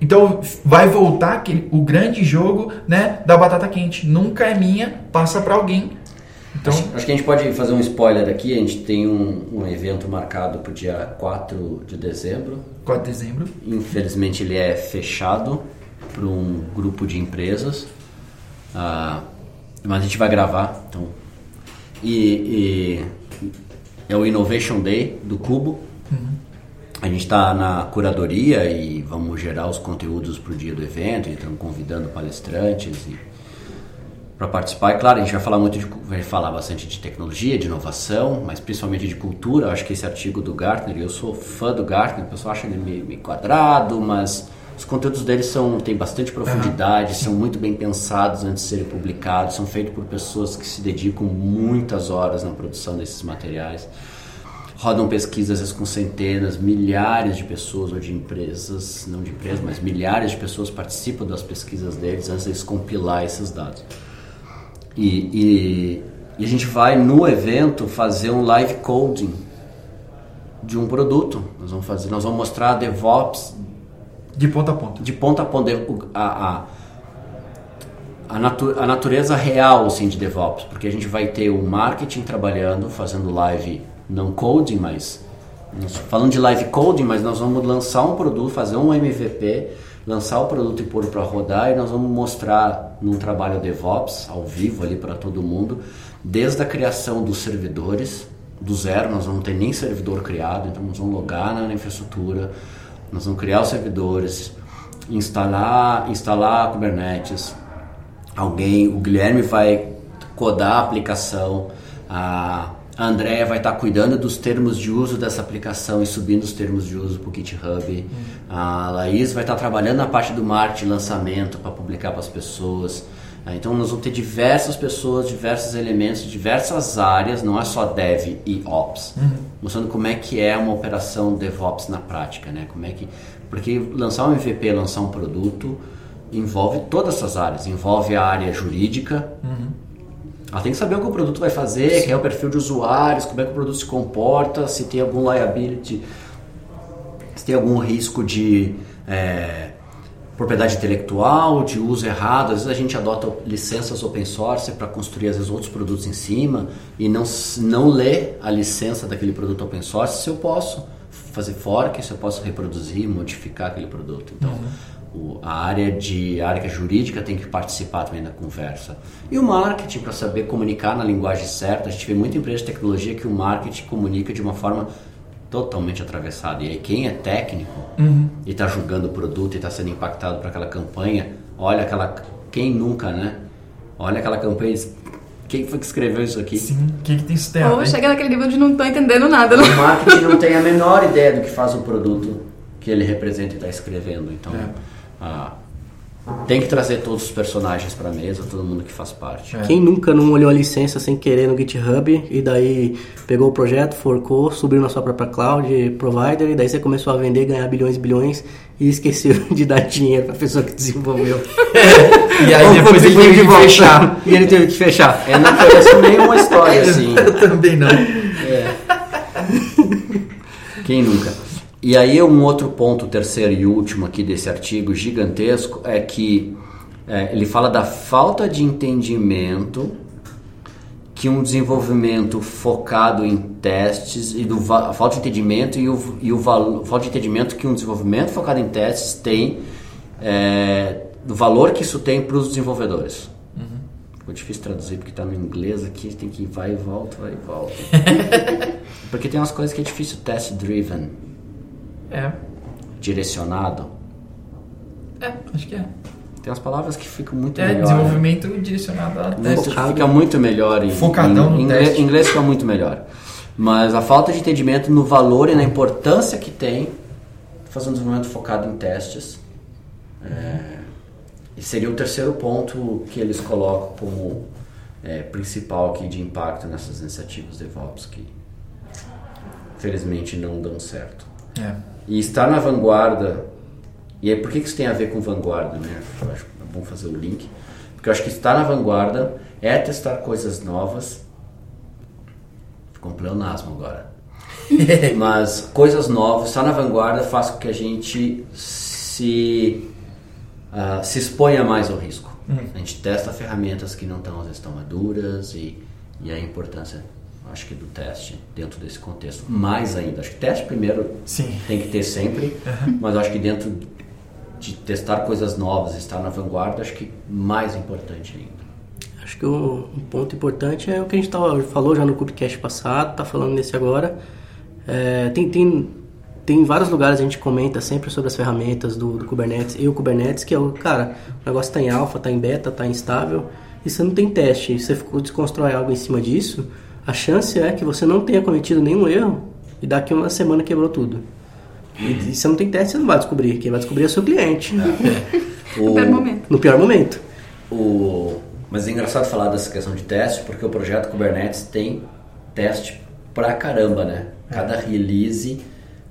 Então vai voltar aquele, o grande jogo né, da batata quente. Nunca é minha, passa para alguém. Então, acho, acho que a gente pode fazer um spoiler aqui. A gente tem um, um evento marcado para o dia 4 de dezembro. 4 de dezembro. Infelizmente ele é fechado para um grupo de empresas. Ah, mas a gente vai gravar. Então. E, e é o Innovation Day do Cubo. A gente está na curadoria e vamos gerar os conteúdos para o dia do evento. Estamos convidando palestrantes para participar. E claro, a gente vai falar muito de, vai falar bastante de tecnologia, de inovação, mas principalmente de cultura. Eu acho que esse artigo do Gartner, eu sou fã do Gartner, o pessoal acha ele meio, meio quadrado, mas os conteúdos dele são têm bastante profundidade, são muito bem pensados antes de serem publicados, são feitos por pessoas que se dedicam muitas horas na produção desses materiais. Rodam pesquisas com centenas, milhares de pessoas ou de empresas, não de empresas, mas milhares de pessoas participam das pesquisas deles antes de eles compilar esses dados. E, e, e, a gente vai no evento fazer um live coding de um produto. Nós vamos fazer, nós vamos mostrar DevOps de ponta a ponta. De ponta a ponta a, a, a, natu, a natureza real assim de DevOps, porque a gente vai ter o marketing trabalhando, fazendo live não coding, mas falando de live coding, mas nós vamos lançar um produto, fazer um MVP lançar o produto e pôr para rodar e nós vamos mostrar num trabalho DevOps ao vivo ali para todo mundo, desde a criação dos servidores, do zero, nós não ter nem servidor criado, então nós vamos logar na infraestrutura, nós vamos criar os servidores, instalar, instalar Kubernetes, alguém, o Guilherme vai codar a aplicação, a a Andrea vai estar cuidando dos termos de uso dessa aplicação e subindo os termos de uso para o GitHub. Uhum. A Laís vai estar trabalhando na parte do marketing, lançamento, para publicar para as pessoas. Ah, então nós vamos ter diversas pessoas, diversos elementos, diversas áreas, não é só Dev e Ops, uhum. mostrando como é que é uma operação DevOps na prática, né? Como é que porque lançar um MVP, lançar um produto envolve todas essas áreas, envolve a área jurídica, uhum ela tem que saber o que o produto vai fazer, Sim. quem é o perfil de usuários, como é que o produto se comporta, se tem algum liability, se tem algum risco de é, propriedade intelectual, de uso errado. Às vezes a gente adota licenças open source para construir às vezes outros produtos em cima e não, não lê a licença daquele produto open source se eu posso fazer fork, se eu posso reproduzir, modificar aquele produto. Então, uhum o, a área de a área jurídica tem que participar também da conversa. E o marketing para saber comunicar na linguagem certa. A gente vê muita empresa de tecnologia que o marketing comunica de uma forma totalmente atravessada. E aí quem é técnico uhum. e está julgando o produto e está sendo impactado por aquela campanha, olha aquela quem nunca, né? Olha aquela campanha e diz, quem foi que escreveu isso aqui? Sim, o que, que tem isso Ou chega naquele nível de não estou entendendo nada. Né? O marketing não tem a menor ideia do que faz o produto que ele representa e está escrevendo. Então, é. Ah, tem que trazer todos os personagens para a mesa, todo mundo que faz parte. É. Quem nunca não olhou a licença sem querer no GitHub e daí pegou o projeto, forcou, subiu na sua própria cloud provider e daí você começou a vender, ganhar bilhões e bilhões e esqueceu [laughs] de dar dinheiro para a pessoa que desenvolveu. É. E aí Ou depois ele teve que fechar. E ele teve que fechar. Eu não conheço nenhuma história assim. [laughs] Eu também não. É. Quem nunca? E aí um outro ponto, terceiro e último aqui desse artigo gigantesco é que é, ele fala da falta de entendimento que um desenvolvimento focado em testes e do falta de entendimento e o, e o valor, falta de entendimento que um desenvolvimento focado em testes tem é, do valor que isso tem para os desenvolvedores. Uhum. Ficou difícil traduzir porque está no inglês aqui, tem que ir vai e volta, vai e volta. [laughs] porque tem umas coisas que é difícil test driven. É. Direcionado. É, acho que é. Tem umas palavras que ficam muito é, melhor. É, desenvolvimento né? direcionado a teste. Fica muito melhor. Em, Focadão em, no inglês, teste. inglês fica muito melhor. Mas a falta de entendimento no valor e na importância que tem fazer um desenvolvimento focado em testes. É, e seria o terceiro ponto que eles colocam como é, principal aqui de impacto nessas iniciativas DevOps que felizmente não dão certo. É. E estar na vanguarda. E aí, por que isso tem a ver com vanguarda? Né? Eu acho é bom fazer o link. Porque eu acho que estar na vanguarda é testar coisas novas. Ficou um pleonasmo agora. [laughs] Mas coisas novas, estar na vanguarda faz com que a gente se, uh, se exponha mais ao risco. Uhum. A gente testa ferramentas que não estão, às vezes, tão maduras e, e a importância, acho que do teste dentro desse contexto. Mais ainda, acho que teste primeiro Sim. tem que ter sempre, mas acho que dentro de testar coisas novas, estar na vanguarda, acho que mais importante ainda. Acho que um, um ponto importante é o que a gente tava, falou já no Cubecast passado, tá falando nesse agora. É, tem, tem, tem vários lugares a gente comenta sempre sobre as ferramentas do, do Kubernetes e o Kubernetes, que é o, cara, o negócio tá em alfa, tá em beta, tá instável, e você não tem teste, você ficou, desconstrói algo em cima disso, a chance é que você não tenha cometido nenhum erro e daqui uma semana quebrou tudo. E, e você não tem teste, você não vai descobrir. Quem vai descobrir é o seu cliente. [laughs] No pior momento. No pior momento. O... Mas é engraçado falar dessa questão de teste, porque o projeto Kubernetes tem teste pra caramba, né? Cada release,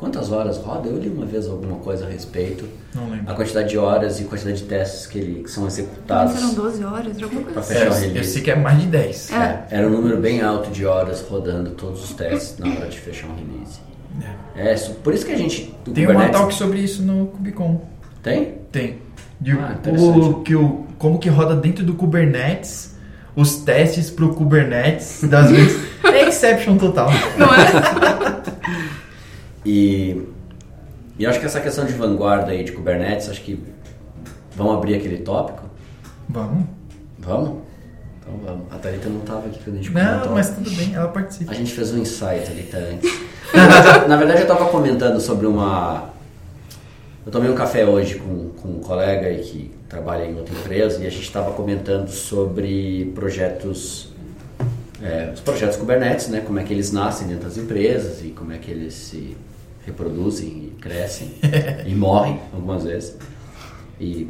quantas horas roda? Eu li uma vez alguma coisa a respeito. Não lembro. A quantidade de horas e quantidade de testes que, ele, que são executados. Foram 12 horas, alguma coisa Pra assim. fechar o É, eu sei que é mais de 10. É, era um número bem alto de horas rodando todos os testes na hora de fechar um release. É, isso- por isso que a gente. Tem uma Kubernetes- talk sobre isso no Kubicon. Tem? Tem. De Ah, interessante. o, que o, como que roda dentro do Kubernetes, os testes pro Kubernetes, das vezes. É [laughs] exception total. Não é? [laughs] E, e acho que essa questão de vanguarda aí de Kubernetes, acho que vamos abrir aquele tópico? Vamos. Vamos? Então vamos. A Thalita não estava aqui quando a gente Não, comentou. mas tudo bem, ela participa. A gente fez um insight ali antes. Na [laughs] verdade, na verdade, eu estava comentando sobre uma. Eu tomei um café hoje com, com um colega aí que trabalha em outra empresa e a gente estava comentando sobre projetos. é, os projetos Kubernetes, né? Como é que eles nascem dentro das empresas e como é que eles se reproduzem e crescem [laughs] e morrem algumas vezes. E,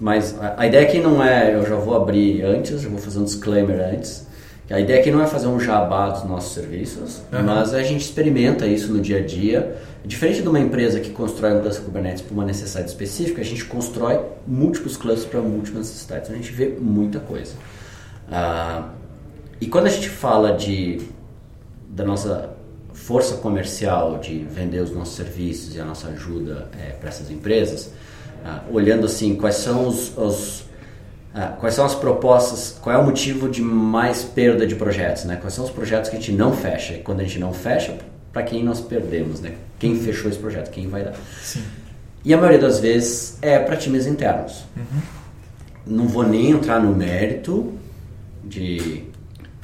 mas a, a ideia aqui não é, eu já vou abrir antes, eu vou fazer um disclaimer antes. A ideia aqui não é fazer um jabá dos nossos serviços, Aham. mas a gente experimenta isso no dia a dia. Diferente de uma empresa que constrói um cluster Kubernetes para uma necessidade específica, a gente constrói múltiplos clusters para múltiplas necessidades. A gente vê muita coisa. Ah, e quando a gente fala de da nossa força comercial de vender os nossos serviços e a nossa ajuda para essas empresas, ah, olhando assim quais são os, os, ah, quais são as propostas, qual é o motivo de mais perda de projetos, né? Quais são os projetos que a gente não fecha e quando a gente não fecha, para quem nós perdemos, né? Quem fechou esse projeto, quem vai dar? Sim. E a maioria das vezes é para times internos. Não vou nem entrar no mérito de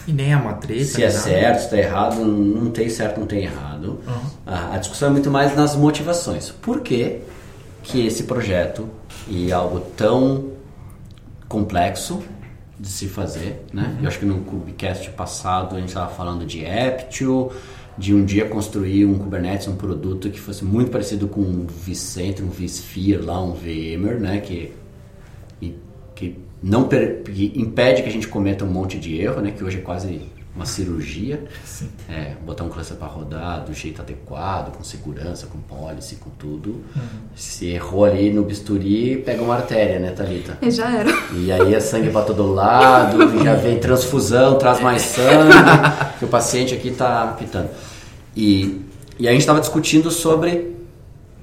E nem a matriz. se é certo, se está errado, não tem certo, não tem errado. Uhum. A, a discussão é muito mais nas motivações. Por que, que esse projeto e algo tão complexo de se fazer, né? Eu acho que no Kubecast passado a gente estava falando de Aptio, de um dia construir um Kubernetes, um produto que fosse muito parecido com um vCenter, um vSphere lá, um VMware, né? Que e não per- que impede que a gente cometa um monte de erro, né? Que hoje é quase uma cirurgia. Sim. É, botar um cluster para rodar do jeito adequado, com segurança, com policy, com tudo. Se errou ali no bisturi, pega uma artéria, né, Thalita? E já era. E aí é sangue para todo lado, já vem transfusão, traz mais sangue, [laughs] que o paciente aqui tá pitando. E, e a gente estava discutindo sobre,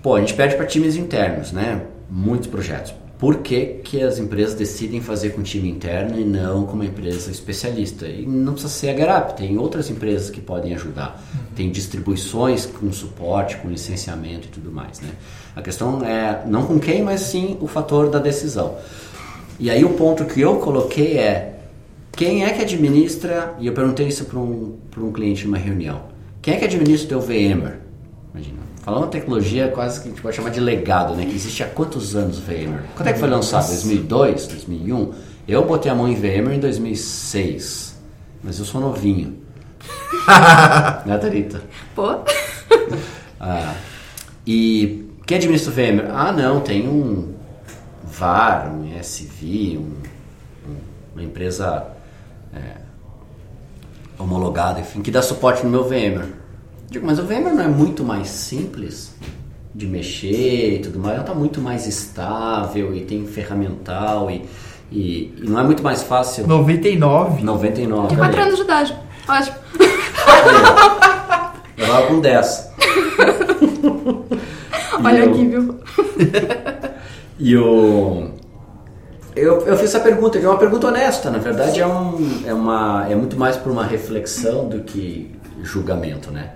pô, a gente pede para times internos, né? Muitos projetos. Por que, que as empresas decidem fazer com time interno e não com uma empresa especialista? E não precisa ser a Garap, tem outras empresas que podem ajudar. Tem distribuições com suporte, com licenciamento e tudo mais, né? A questão é não com quem, mas sim o fator da decisão. E aí o ponto que eu coloquei é quem é que administra, e eu perguntei isso para um, pra um cliente numa reunião, quem é que administra o teu VMware? Falando uma tecnologia quase que a gente pode chamar de legado, né? Que existe há quantos anos o VMware? Quando é que foi lançado? 2002, 2001? Eu botei a mão em VMware em 2006, mas eu sou novinho. [laughs] né, Thalita? Pô. [laughs] Ah, e quem administra o VMware? Ah, não, tem um VAR, um SV, um- um- uma empresa é, homologada, enfim, que dá suporte no meu VMware. Digo, mas o VMware não é muito mais simples de mexer e tudo mais, ela está muito mais estável e tem ferramental e, e, e não é muito mais fácil. 99. 99. E 4 olha aí. anos de idade. Ótimo. [laughs] Eu tava com 10. [laughs] Olha eu- aqui, viu? [laughs] E o. Eu, eu fiz essa pergunta, que é uma pergunta honesta, na verdade é, um, é, uma, é muito mais por uma reflexão do que julgamento, né?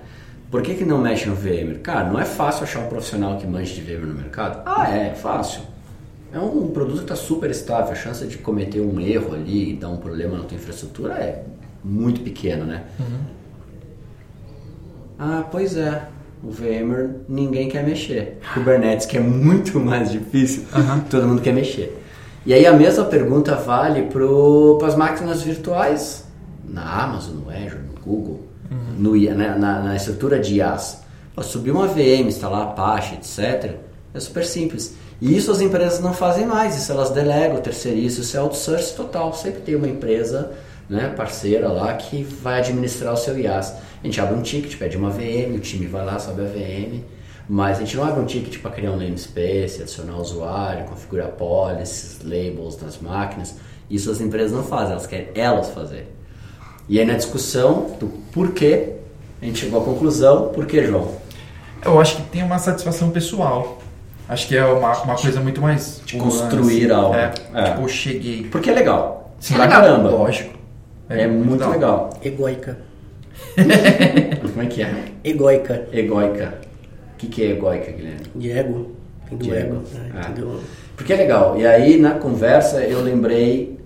Por que, que não mexe no VMware? Cara, não é fácil achar um profissional que manje de VMware no mercado? Ah, é, é fácil. É um produto que está super estável, a chance de cometer um erro ali e dar um problema na tua infraestrutura é muito pequena, né? Uhum. Ah, pois é. O VMware ninguém quer mexer. Kubernetes, que é muito mais difícil, Uhum. todo mundo quer mexer. E aí a mesma pergunta vale para as máquinas virtuais, na Amazon, no Azure, no Google, no, na, na- na estrutura de IaaS. Subir uma VM, instalar Apache, etc. É super simples. E isso as empresas não fazem mais, isso elas delegam, terceirizam, isso é outsource total. Sempre tem uma empresa né, parceira lá que vai administrar o seu IaaS. A gente abre um ticket, pede uma VM, o time vai lá, sobe a VM, mas a gente não abre um ticket para criar um namespace, adicionar usuário, configurar policies, labels nas máquinas. Isso as empresas não fazem, elas querem elas fazer. E aí na discussão do porquê, a gente chegou à conclusão, por que, João? Eu acho que tem uma satisfação pessoal. Acho que é uma, uma coisa muito mais... De construir assim. algo. É, É. Tipo, cheguei. Porque é legal. Sim, pra legal. caramba. Lógico. É, muito legal. Egoica. [laughs] Como é que é? Egoica. Egoica. O que, que é egoica, Guilherme? De ego. Tem do De ego. ego. Ah. entendeu? Porque é legal. E aí na conversa eu lembrei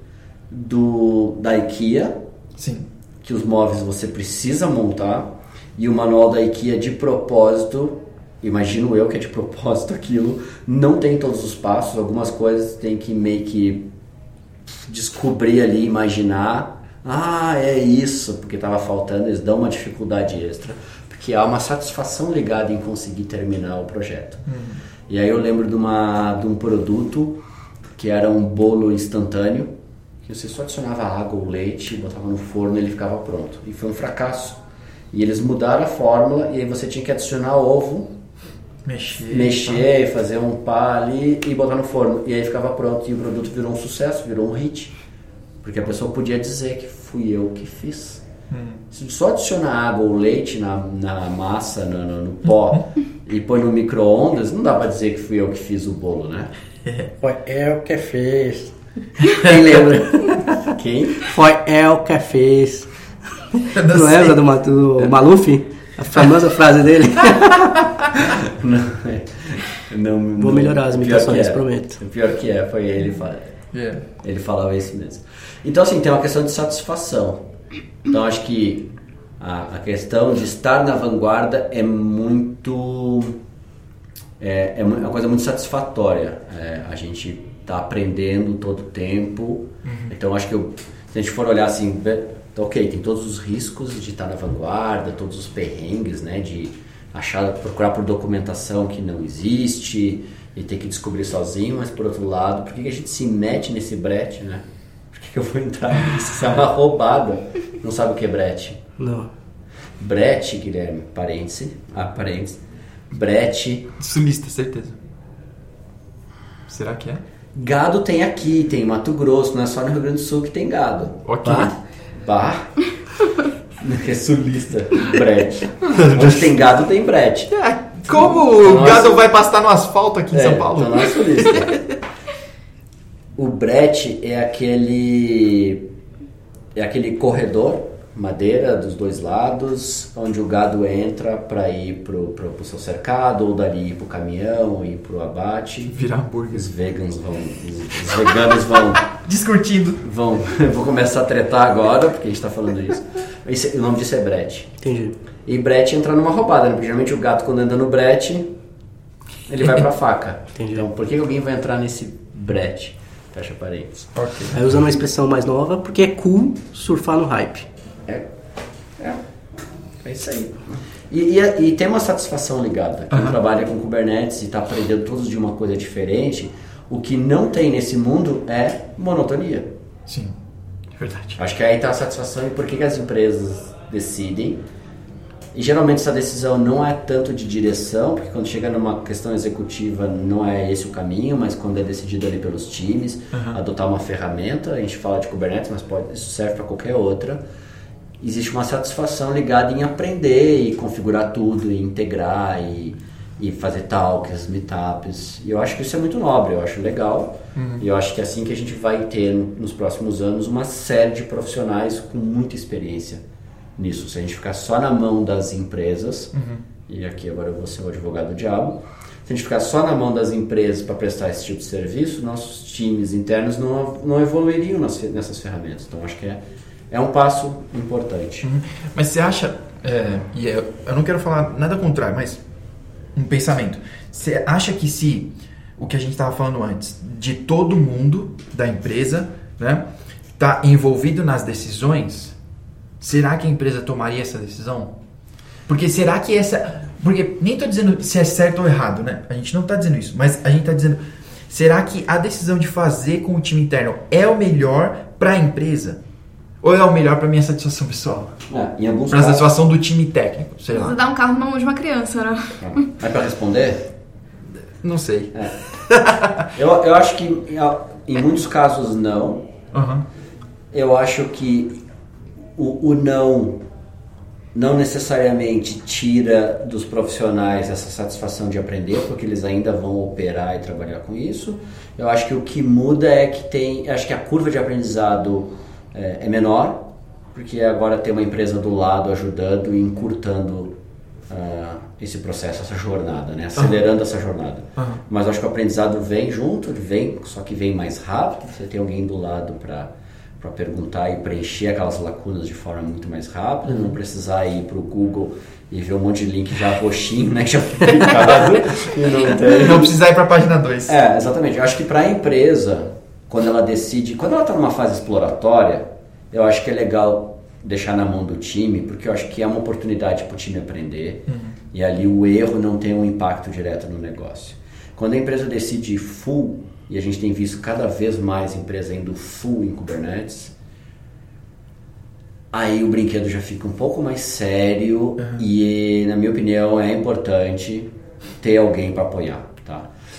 do da IKEA, Sim. que os móveis você precisa montar, e o manual da IKEA de propósito, imagino eu que é de [laughs] propósito aquilo, não tem todos os passos, algumas coisas tem que meio que descobrir ali, imaginar. Ah, é isso, porque estava faltando, eles dão uma dificuldade extra, porque há uma satisfação ligada em conseguir terminar o projeto. E aí eu lembro de, uma, de um produto que era um bolo instantâneo, que você só adicionava água ou leite, botava no forno e ele ficava pronto. E foi um fracasso. E eles mudaram a fórmula e aí você tinha que adicionar ovo, Mexer. mexer, fazer um pá ali e botar no forno. E aí ficava pronto. E o produto virou um sucesso, virou um hit. Porque a pessoa podia dizer que fui eu que fiz. Se só adicionar água ou leite na, na massa, no, no- no pó, [laughs] e põe no micro-ondas, não dá pra dizer que fui eu que fiz o bolo, né? Foi eu que fiz. Quem lembra? Quem? Foi eu que fiz. Não Não é sei. essa do, Ma- do Maluf? A famosa frase dele. [laughs] Não, é. não, Vou não- melhorar as imitações, é. prometo. O pior que é, foi ele fala. É. Ele falava isso mesmo. Então, assim, tem uma questão de satisfação. Então, acho que a, a questão de estar na vanguarda é muito. É, é é uma coisa muito satisfatória. É, a gente está aprendendo todo o tempo. Então, acho que eu- se a gente for olhar assim, tá ok, tem todos os riscos de estar na vanguarda, todos os perrengues, né? De achar, procurar por documentação que não existe e ter que descobrir sozinho, mas por outro lado, por que a gente se mete nesse brete, né? Por que, eu vou entrar nisso? Isso é uma roubada. Não sabe o que é brete? Não. Brete, Guilherme, parêntese, ah, parêntese, brete, Sulista, certeza. Será que é? Gado tem aqui, tem em Mato Grosso, não é só no Rio Grande do Sul que tem gado. Ok. Bah, bah. [laughs] é sulista, brete. Onde tem gado, tem brete. É, como o Nossa. gado vai pastar no asfalto aqui em É, São Paulo? então não é sulista. [laughs] o brete é aquele é aquele corredor madeira dos dois lados, onde o gado entra para ir pro, pro, pro seu cercado, ou dali ir pro caminhão, ir pro abate. Virar hambúrguer. Os vegans vão. Os, os veganos vão. [laughs] Discutindo. vão eu [laughs] vou começar a tretar agora, porque a gente tá falando isso. Esse- o nome disso é brete. Entendi. E brete entra numa roubada, né? Porque geralmente o gato quando anda no brete, ele vai pra faca. [laughs] Entendi. Então por que alguém vai entrar nesse brete? Fecha parênteses. Ok. Aí usando uma expressão mais nova, porque é cool surfar no hype. É. É. É isso aí. E, e, e tem uma satisfação ligada. Quem trabalha com Kubernetes e está aprendendo todos de uma coisa diferente, o que não tem nesse mundo é monotonia. Sim. É verdade. Acho que aí está a satisfação e por que, que as empresas decidem. E geralmente essa decisão não é tanto de direção, porque quando chega numa questão executiva não é esse o caminho, mas quando é decidido ali pelos times, adotar uma ferramenta, a gente fala de Kubernetes, mas pode, isso serve para qualquer outra. Existe uma satisfação ligada em aprender e configurar tudo, e integrar e, e fazer talks, meetups. E eu acho que isso é muito nobre, eu acho legal. E eu acho que é assim que a gente vai ter nos próximos anos uma série de profissionais com muita experiência nisso. Se a gente ficar só na mão das empresas, e aqui agora eu vou ser o advogado do diabo, se a gente ficar só na mão das empresas para prestar esse tipo de serviço, nossos times internos não, não evoluiriam nas, nessas ferramentas. Então acho que é, é um passo importante. Mas você acha, é, e eu, eu não quero falar nada contrário, mas um pensamento. Você acha que se o que a gente estava falando antes, de todo mundo da empresa, né, tá envolvido nas decisões, será que a empresa tomaria essa decisão? Porque será que essa, porque nem estou dizendo se é certo ou errado, né? A gente não está dizendo isso, mas a gente está dizendo, será que a decisão de fazer com o time interno é o melhor para a empresa? Ou é o melhor para minha satisfação pessoal? É, em alguns Pra casos. satisfação do time técnico, sei Você lá. dá um carro na mão de uma criança, né? É para responder? Não sei. [laughs] Eu, eu acho que em, em muitos casos não. Aham. Eu acho que o, o não não necessariamente tira dos profissionais essa satisfação de aprender, porque eles ainda vão operar e trabalhar com isso. Eu acho que o que muda é que tem, acho que a curva de aprendizado é, é menor, porque agora tem uma empresa do lado ajudando e encurtando ah, esse processo, essa jornada, né? acelerando essa jornada. Aham. Mas acho que o aprendizado vem junto, vem, só que vem mais rápido. Você tem alguém do lado para para perguntar e preencher aquelas lacunas de forma muito mais rápida, não precisar ir para o Google e ver um monte de link já roxinho, né? [laughs] Já e [laughs] não. Não precisar ir pra página 2. É, exatamente. Eu acho que para a empresa, quando ela decide, quando ela está numa fase exploratória, eu acho que é legal deixar na mão do time, porque eu acho que é uma oportunidade para o time aprender e ali o erro não tem um impacto direto no negócio. Quando a empresa decide full, e a gente tem visto cada vez mais empresa indo full em Kubernetes, aí o brinquedo já fica um pouco mais sério e, na minha opinião, é importante ter alguém para apoiar?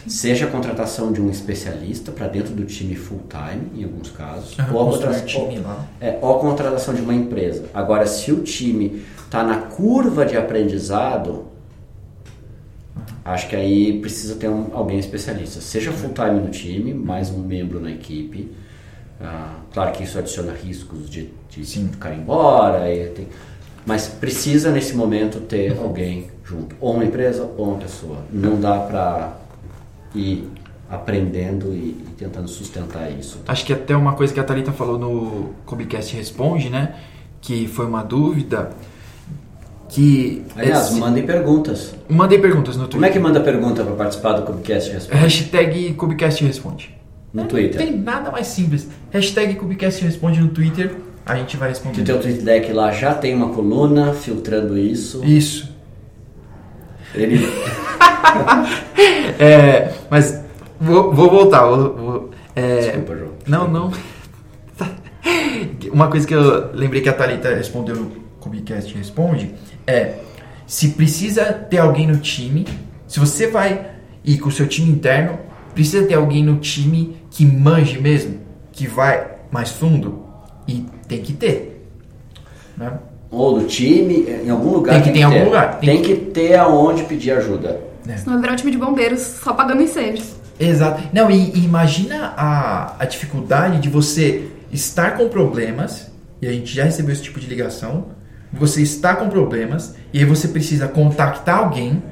Seja a contratação de um especialista para dentro do time full time, em alguns casos, ou, a contratação, time lá. é, ou a contratação de uma empresa. Agora, se o time está na curva de aprendizado, acho que aí precisa ter um- alguém especialista. Seja full time no time, mais um membro na equipe. Ah, claro que isso adiciona riscos de, de Sim. ficar embora, tem- mas precisa nesse momento ter alguém junto, ou uma empresa ou uma pessoa. Não dá para ir aprendendo e, e tentando sustentar isso. Acho que até uma coisa que a Thalita falou no Comicast Responde, né? Que foi uma dúvida. Que. Aliás, esse- mandem perguntas. Mandei perguntas no Como é que Twitter. manda pergunta para participar do Cubicast Responde? Hashtag Cubicast Responde. No Não Twitter. tem nada mais simples. Hashtag Cubicast Responde no Twitter. A gente vai responder. o teu tweet deck lá já tem uma coluna filtrando isso. Isso. Ele, [laughs] É, mas vou, vou voltar. Vou, vou- é, Desculpa, João. Não, não. Uma coisa que eu lembrei que a Thalita respondeu no Cubicast Responde é se precisa ter alguém no time, se você vai ir com o seu time interno, precisa ter alguém no time que manje mesmo, que vai mais fundo e tem que ter. Né? Ou do time, em algum lugar. Tem que ter em algum lugar. Tem, Tem que ter aonde pedir ajuda. Senão vai virar um time de bombeiros só pagando incêndios. Exato. Não, e, e imagina a, a dificuldade de você estar com problemas, e a gente já recebeu esse tipo de ligação, você está com problemas, e aí você precisa contactar alguém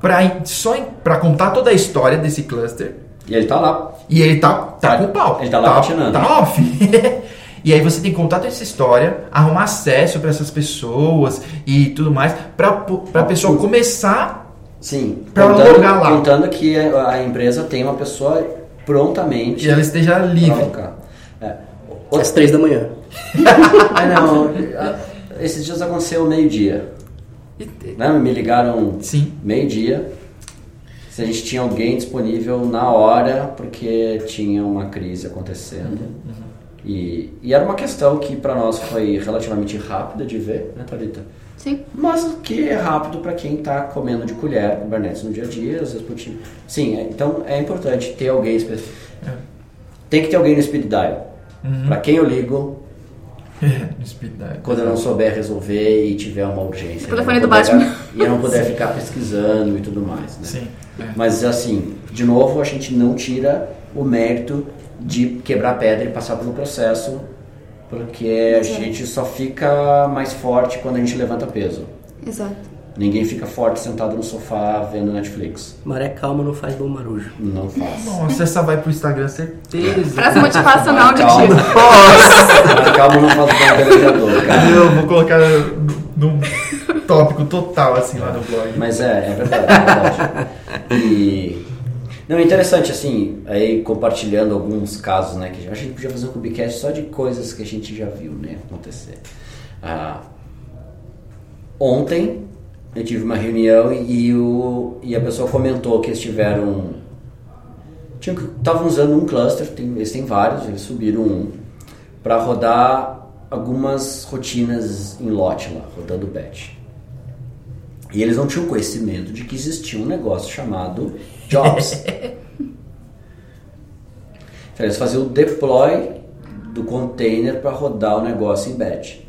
para só para contar toda a história desse cluster, E ele tá lá. e ele tá, tá com pau. Ele tá lá patinando. Tá off. [laughs] e aí você tem que contar toda essa história, arrumar acesso para essas pessoas e tudo mais, para a pessoa começar Sim. Pra contando, logar lá. contando que a empresa tem uma pessoa prontamente e ela esteja livre. É. Às três da manhã. [laughs] Ah, não. Esses dias aconteceu meio-dia. Né? Me ligaram meio-dia. Se a gente tinha alguém disponível na hora, porque tinha uma crise acontecendo. E, e era uma questão que para nós foi relativamente rápida de ver, né, Thalita? Sim. Mas que é rápido para quem está comendo de colher Kubernetes no dia a dia, às vezes time. Sim, é- então é importante ter alguém específico. Tem que ter alguém no speed dial. Para quem eu ligo, [laughs] no speed dial. Quando eu não souber resolver e tiver uma urgência. O telefone Eu não do Batman. E eu não puder [laughs] ficar pesquisando e tudo mais, né? Sim. é. Mas assim, de novo, a gente não tira o mérito de quebrar pedra e passar pelo processo, porque a gente só fica mais forte quando a gente levanta peso. Exato. Ninguém fica forte sentado no sofá vendo Netflix. Maré calma não faz bom marujo. Não faz. Nossa, essa vai pro Instagram, certeza. Frase motivacional de tiro. [laughs] Mas calma, não faz bom velejador, cara. Eu vou colocar num tópico total, assim, lá no blog. Mas é, é verdade, é verdade. [laughs] E. Não, é interessante, assim, aí compartilhando alguns casos, né? Que a gente podia fazer um Cubicast só de coisas que a gente já viu, né? Acontecer. Ah, ontem eu tive uma reunião e, o, e a pessoa comentou que eles tiveram. Estavam usando um cluster, tem, eles têm vários, eles subiram um, para rodar algumas rotinas em lote lá, rodando batch. E eles não tinham conhecimento de que existia um negócio chamado Jobs. então, eles faziam o deploy do container para rodar o negócio em batch.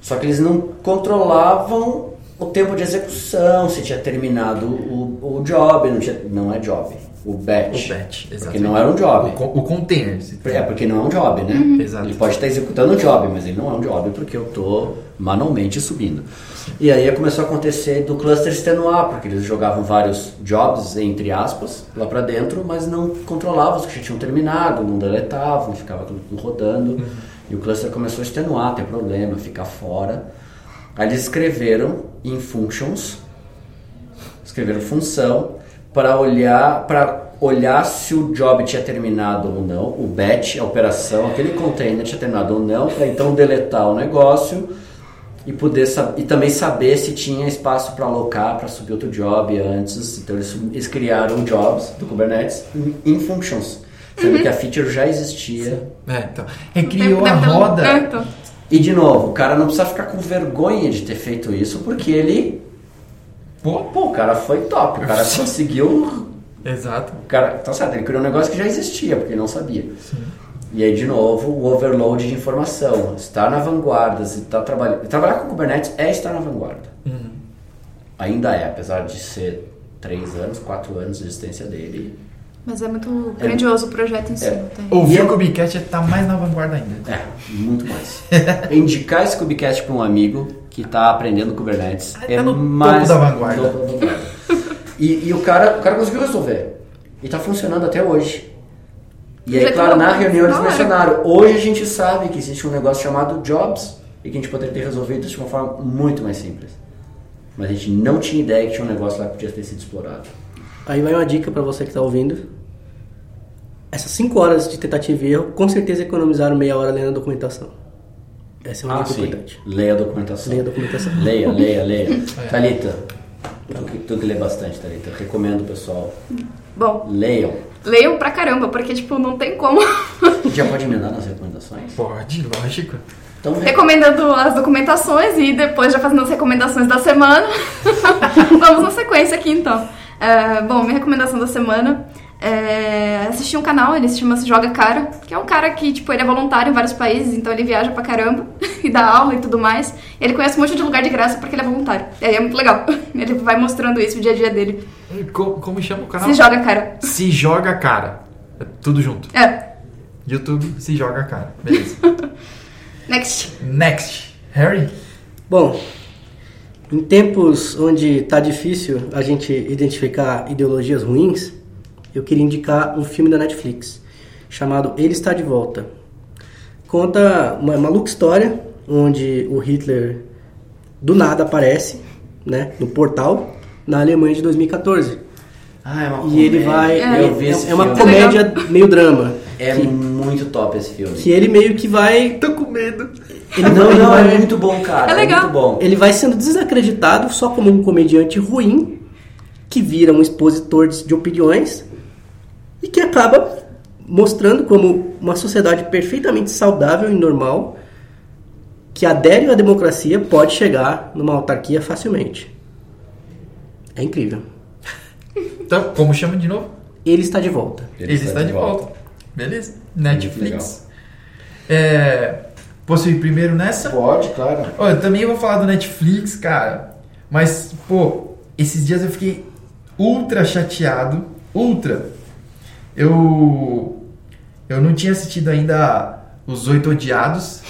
Só que eles não controlavam o tempo de execução, se tinha terminado o, o job, não, tinha, não é job, o batch. O batch, Porque exatamente. não era um job. O, o container. se- É, porque não é um job, né? Exato. Ele pode estar executando um job, mas ele não é um job porque eu estou manualmente subindo. E aí começou a acontecer do cluster extenuar, porque eles jogavam vários jobs, entre aspas, lá para dentro, mas não controlavam os que já tinham terminado, não deletavam, ficava tudo rodando. E o cluster começou a extenuar, ter problema, ficar fora. Aí eles escreveram em functions, escreveram função para olhar para olhar se o job tinha terminado ou não, o batch, a operação, aquele container tinha terminado ou não, para então deletar o negócio e poder e também saber se tinha espaço para alocar para subir outro job antes. Então eles, eles criaram jobs do Kubernetes em, functions, sendo que a feature já existia. É, então. É, criou a roda. E de novo, o cara não precisa ficar com vergonha de ter feito isso, porque ele Pô, Pô, o cara foi top, o cara [laughs] conseguiu. exato. O cara, tá certo, ele criou um negócio que já existia, porque ele não sabia. E aí, de novo, o overload de informação. Estar na vanguarda, se tá trabalhando. Trabalhar com Kubernetes é estar na vanguarda. Ainda é, apesar de ser três anos, quatro anos de existência dele. Mas é muito grandioso o projeto em si. É. tem. Ouvir o eu- Cubicast é tá mais na vanguarda ainda. É, muito mais. [laughs] Indicar esse Kubecast para um amigo que está aprendendo Kubernetes Ah, é tá no topo mais da vanguarda. topo da vanguarda. E, e o, cara, o cara conseguiu resolver. E está funcionando até hoje. E aí, é claro, na reunião eles mencionaram. Hoje a gente sabe que existe um negócio chamado Jobs e que a gente poderia ter resolvido isso de uma forma muito mais simples. Mas a gente não tinha ideia que tinha um negócio lá que podia ter sido explorado. Aí vai uma dica pra você que tá ouvindo. Essas 5 horas de tentativa e erro com certeza economizaram meia hora lendo a documentação. Essa é uma Ah, dica sim. importante. Leia a documentação. Leia a documentação. Leia, leia, leia. [laughs] É. Thalita, tu que, tu que lê bastante, Thalita, recomendo, pessoal. Bom, Leiam. leiam pra caramba, porque, tipo, não tem como. [laughs] Já pode emendar nas recomendações? Pode, lógico. Então, re- Recomendando as documentações e depois já fazendo as recomendações da semana. [laughs] Vamos na sequência aqui então. É, bom, minha recomendação da semana é assistir um canal, ele se chama Joga Cara, que é um cara que, tipo, ele é voluntário em vários países, então ele viaja pra caramba [laughs] e dá aula e tudo mais. E ele conhece um monte de lugar de graça porque ele é voluntário. E aí é muito legal. [laughs] Ele vai mostrando isso o dia a dia dele. Co- Como, chama o canal? Se joga cara. Se joga cara. É tudo junto. É. YouTube, se joga cara. Beleza. [laughs] Next. Next. Harry? Bom, em tempos onde tá difícil a gente identificar ideologias ruins, eu queria indicar um filme da Netflix chamado Ele Está de Volta. Conta uma maluca história onde o Hitler do nada aparece, né, no portal na Alemanha de 2014. Ah, é uma E ele comédia. vai Eu vi é, esse é uma filme. comédia meio drama. É que, muito top esse filme. que ele meio que vai Tô com medo. ele não, não, vai- é muito bom, cara. É legal. muito bom. Ele vai sendo desacreditado só como um comediante ruim que vira um expositor de de opiniões e que acaba mostrando como uma sociedade perfeitamente saudável e normal que adere à democracia pode chegar numa autarquia facilmente. É incrível. Então, como chama de novo? Ele está de volta. Ele, está, de volta. Beleza. Netflix. É, posso ir primeiro nessa? Pode, claro. Ó, eu também vou falar do Netflix, cara. Mas, pô, esses dias eu fiquei ultra chateado. Ultra. Eu. Eu não tinha assistido ainda Os Oito Odiados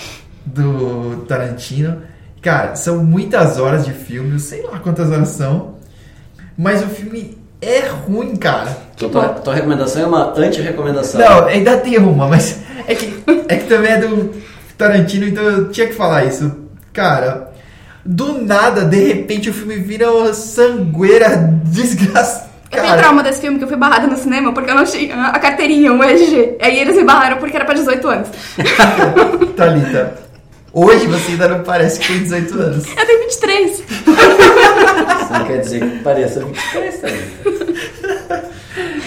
do Tarantino. Cara, são muitas horas de filme, eu sei lá quantas horas são. Mas o filme é ruim, cara. Então, tua, tua recomendação é uma anti-recomendação. Não, ainda tem uma, mas é que, é que também é do Tarantino, então eu tinha que falar isso. Cara, do nada, de repente o filme vira uma sangueira [laughs] desgraçada. Eu tenho trauma desse filme que eu fui barrada no cinema porque eu não tinha a carteirinha, o EG. Aí eles me barraram porque era pra 18 anos. [laughs] Thalita, hoje você ainda não parece que tem 18 anos. Eu tenho 23. Isso não quer dizer que pareça 23 também.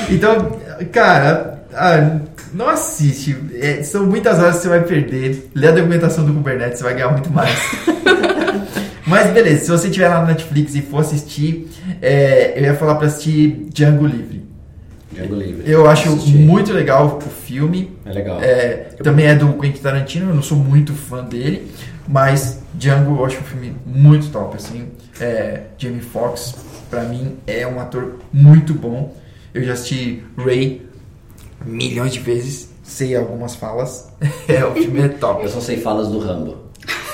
Então, cara, ah, não assiste. É, são muitas horas que você vai perder. Lê a documentação do Kubernetes, você vai ganhar muito mais. [laughs] Mas beleza, se você tiver lá no Netflix e for assistir, é, eu ia falar pra assistir Django Livre. Django Livre. Eu acho Assisti. muito legal o filme. É legal. É, também é do Quentin Tarantino, eu não sou muito fã dele, mas Django eu acho um filme muito top, assim. É, Jamie Foxx, pra mim, é um ator muito bom. Eu já assisti Ray milhões de vezes, sei algumas falas. [laughs] É, o filme é top. Eu só sei falas do Rambo.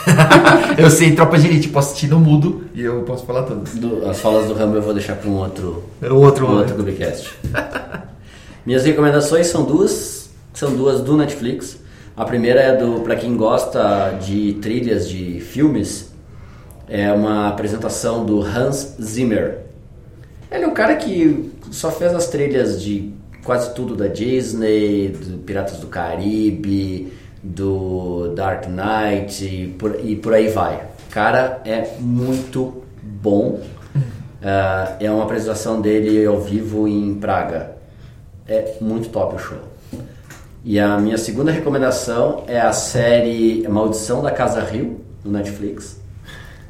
[laughs] eu sei Tropa de Elite, posso assistir no mudo e eu posso falar todas. Do- as falas do Rambo eu vou deixar para um outro, O outro, um outro Clubecast. [laughs] Minhas recomendações são duas, são duas do Netflix. A primeira é do para quem gosta de trilhas de filmes, é uma apresentação do Hans Zimmer. Ele é um cara que só fez as trilhas de quase tudo da Disney, do Piratas do Caribe, do Dark Knight e por, e por aí vai. O cara é muito bom. [laughs] Ah, é uma apresentação dele ao vivo em Praga. É muito top o show. E a minha segunda recomendação é a série Maldição da Casa Rio, no Netflix.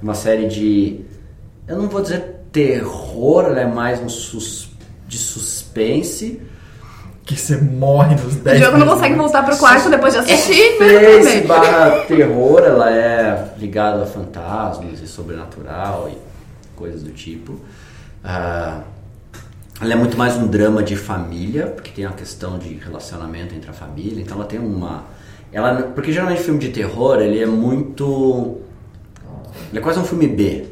Uma série de. Eu não vou dizer terror, ela é mais um sus, de suspense. Que você morre nos O 10 jogo não consegue voltar pro quarto depois de assistir. Suspense né? barra terror, ela é ligada a fantasmas e sobrenatural e coisas do tipo. Ah, ela é muito mais um drama de família, porque tem uma questão de relacionamento entre a família, então ela tem uma. Ela, porque geralmente filme de terror ele é muito. Ele é quase um filme B.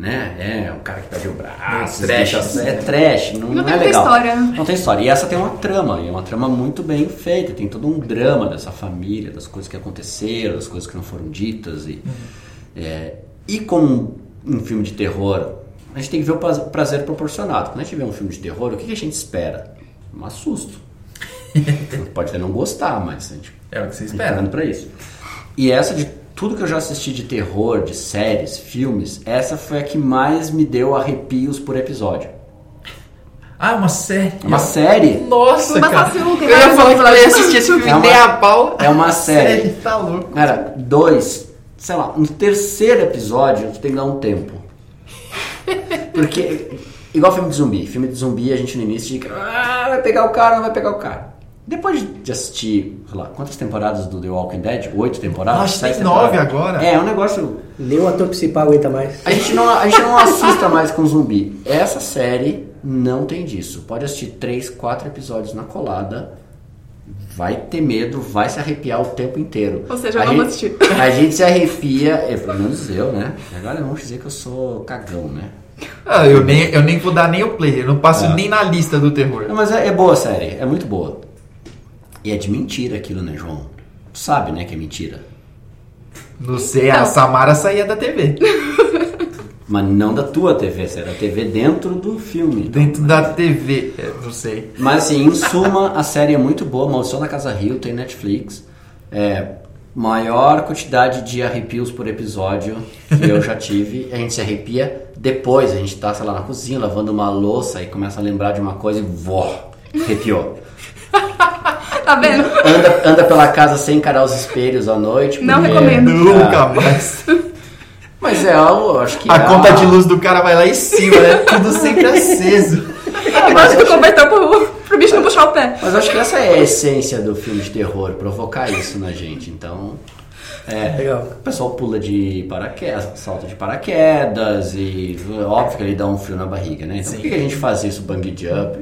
Né? É o cara que perde o braço, É trash. deixa- é trash, não, Não não tem é legal. história. Não tem história. E essa tem uma trama, e é uma trama muito bem feita. Tem todo um drama dessa família, das coisas que aconteceram, das coisas que não foram ditas. E, é, e como um filme de terror, a gente tem que ver o praz- prazer proporcionado. Quando a gente vê um filme de terror, o que que a gente espera? Um susto. [laughs] Pode até não gostar, mas a gente É o que você tá espera. esperando pra isso. E essa de tudo que eu já assisti de terror, de séries, filmes, essa foi a que mais me deu arrepios por episódio. Ah, uma série. É uma série Nossa, Mas cara. assim, eu ia falar que eu ia episódios. assistir esse filme É uma- nem a pau. É uma [laughs] série. Tá louco. Cara, dois, sei lá, no terceiro episódio tu tem que dar um tempo. Porque, igual filme de zumbi. Filme de zumbi a gente no início fica, ah, vai pegar o cara, não vai pegar o cara. Depois de assistir, sei lá, quantas temporadas do The Walking Dead? Oito temporadas? Acho que Sete tem nove agora. É, é um negócio Nem o ator principal aguenta mais. a gente, não, a gente não assista mais com zumbi. Essa série não tem disso. Pode assistir três, quatro episódios na colada. Vai ter medo, vai se arrepiar o tempo inteiro. Ou seja, eu a não vou gente, assistir. A gente se arrepia, é, pelo menos eu, né? Agora vamos dizer que eu sou cagão, né? Ah, eu, nem, eu nem vou dar nem o play, eu não passo Ah. nem na lista do terror. Não, mas é, é boa a série, é muito boa. E é de mentira aquilo, né, João? Tu sabe, né, que é mentira. Não sei, a Samara saía da TV. [laughs] Mas não da tua TV, é da TV dentro do filme. Dentro da TV, é, não sei. Mas assim, em suma, a série é muito boa. Maldição da Casa Rio tem Netflix. É, maior quantidade de arrepios por episódio que eu já tive. A gente se arrepia depois. A gente tá, sei lá, na cozinha lavando uma louça e começa a lembrar de uma coisa e vó, arrepiou. [laughs] Tá vendo? Anda, anda pela casa sem encarar os espelhos à noite. Não recomendo. Nunca mais. Mas é algo, eu acho que A é conta uma- de luz do cara vai lá em cima, né? Tudo sempre aceso. Embaixo do cobertor pro, pro bicho não puxar o pé. Mas acho que essa é a essência do filme de terror, provocar isso na gente. Então, é, Legal. o pessoal pula de paraquedas, salta de paraquedas e óbvio que ele dá um frio na barriga, né? Então por que que a gente faz isso, bungee jump?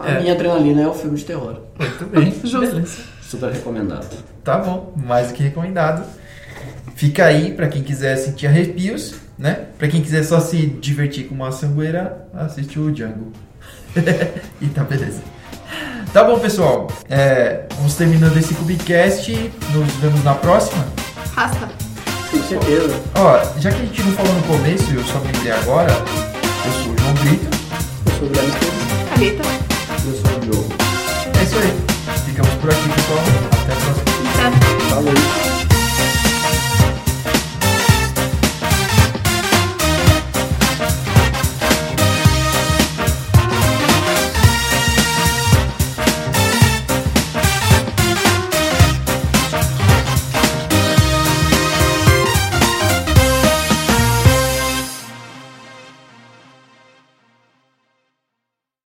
A É. minha adrenalina é o filme de terror. Muito bem. Beleza. Super recomendado. Tá bom, mais do que recomendado. Fica aí pra quem quiser sentir arrepios, né? Pra quem quiser só se divertir com uma sangueira, assiste o Django. [laughs] e tá beleza. Tá bom, pessoal. É, vamos terminando esse Cubicast. Nos vemos na próxima. Rasta. Com certeza. Ó, já que a gente não falou no começo, eu só me lembrei agora. Eu sou o João Brito. Eu sou o Guilherme Esteves. É isso aí. Ficamos por aqui, pessoal. Até a próxima. Até. Falou.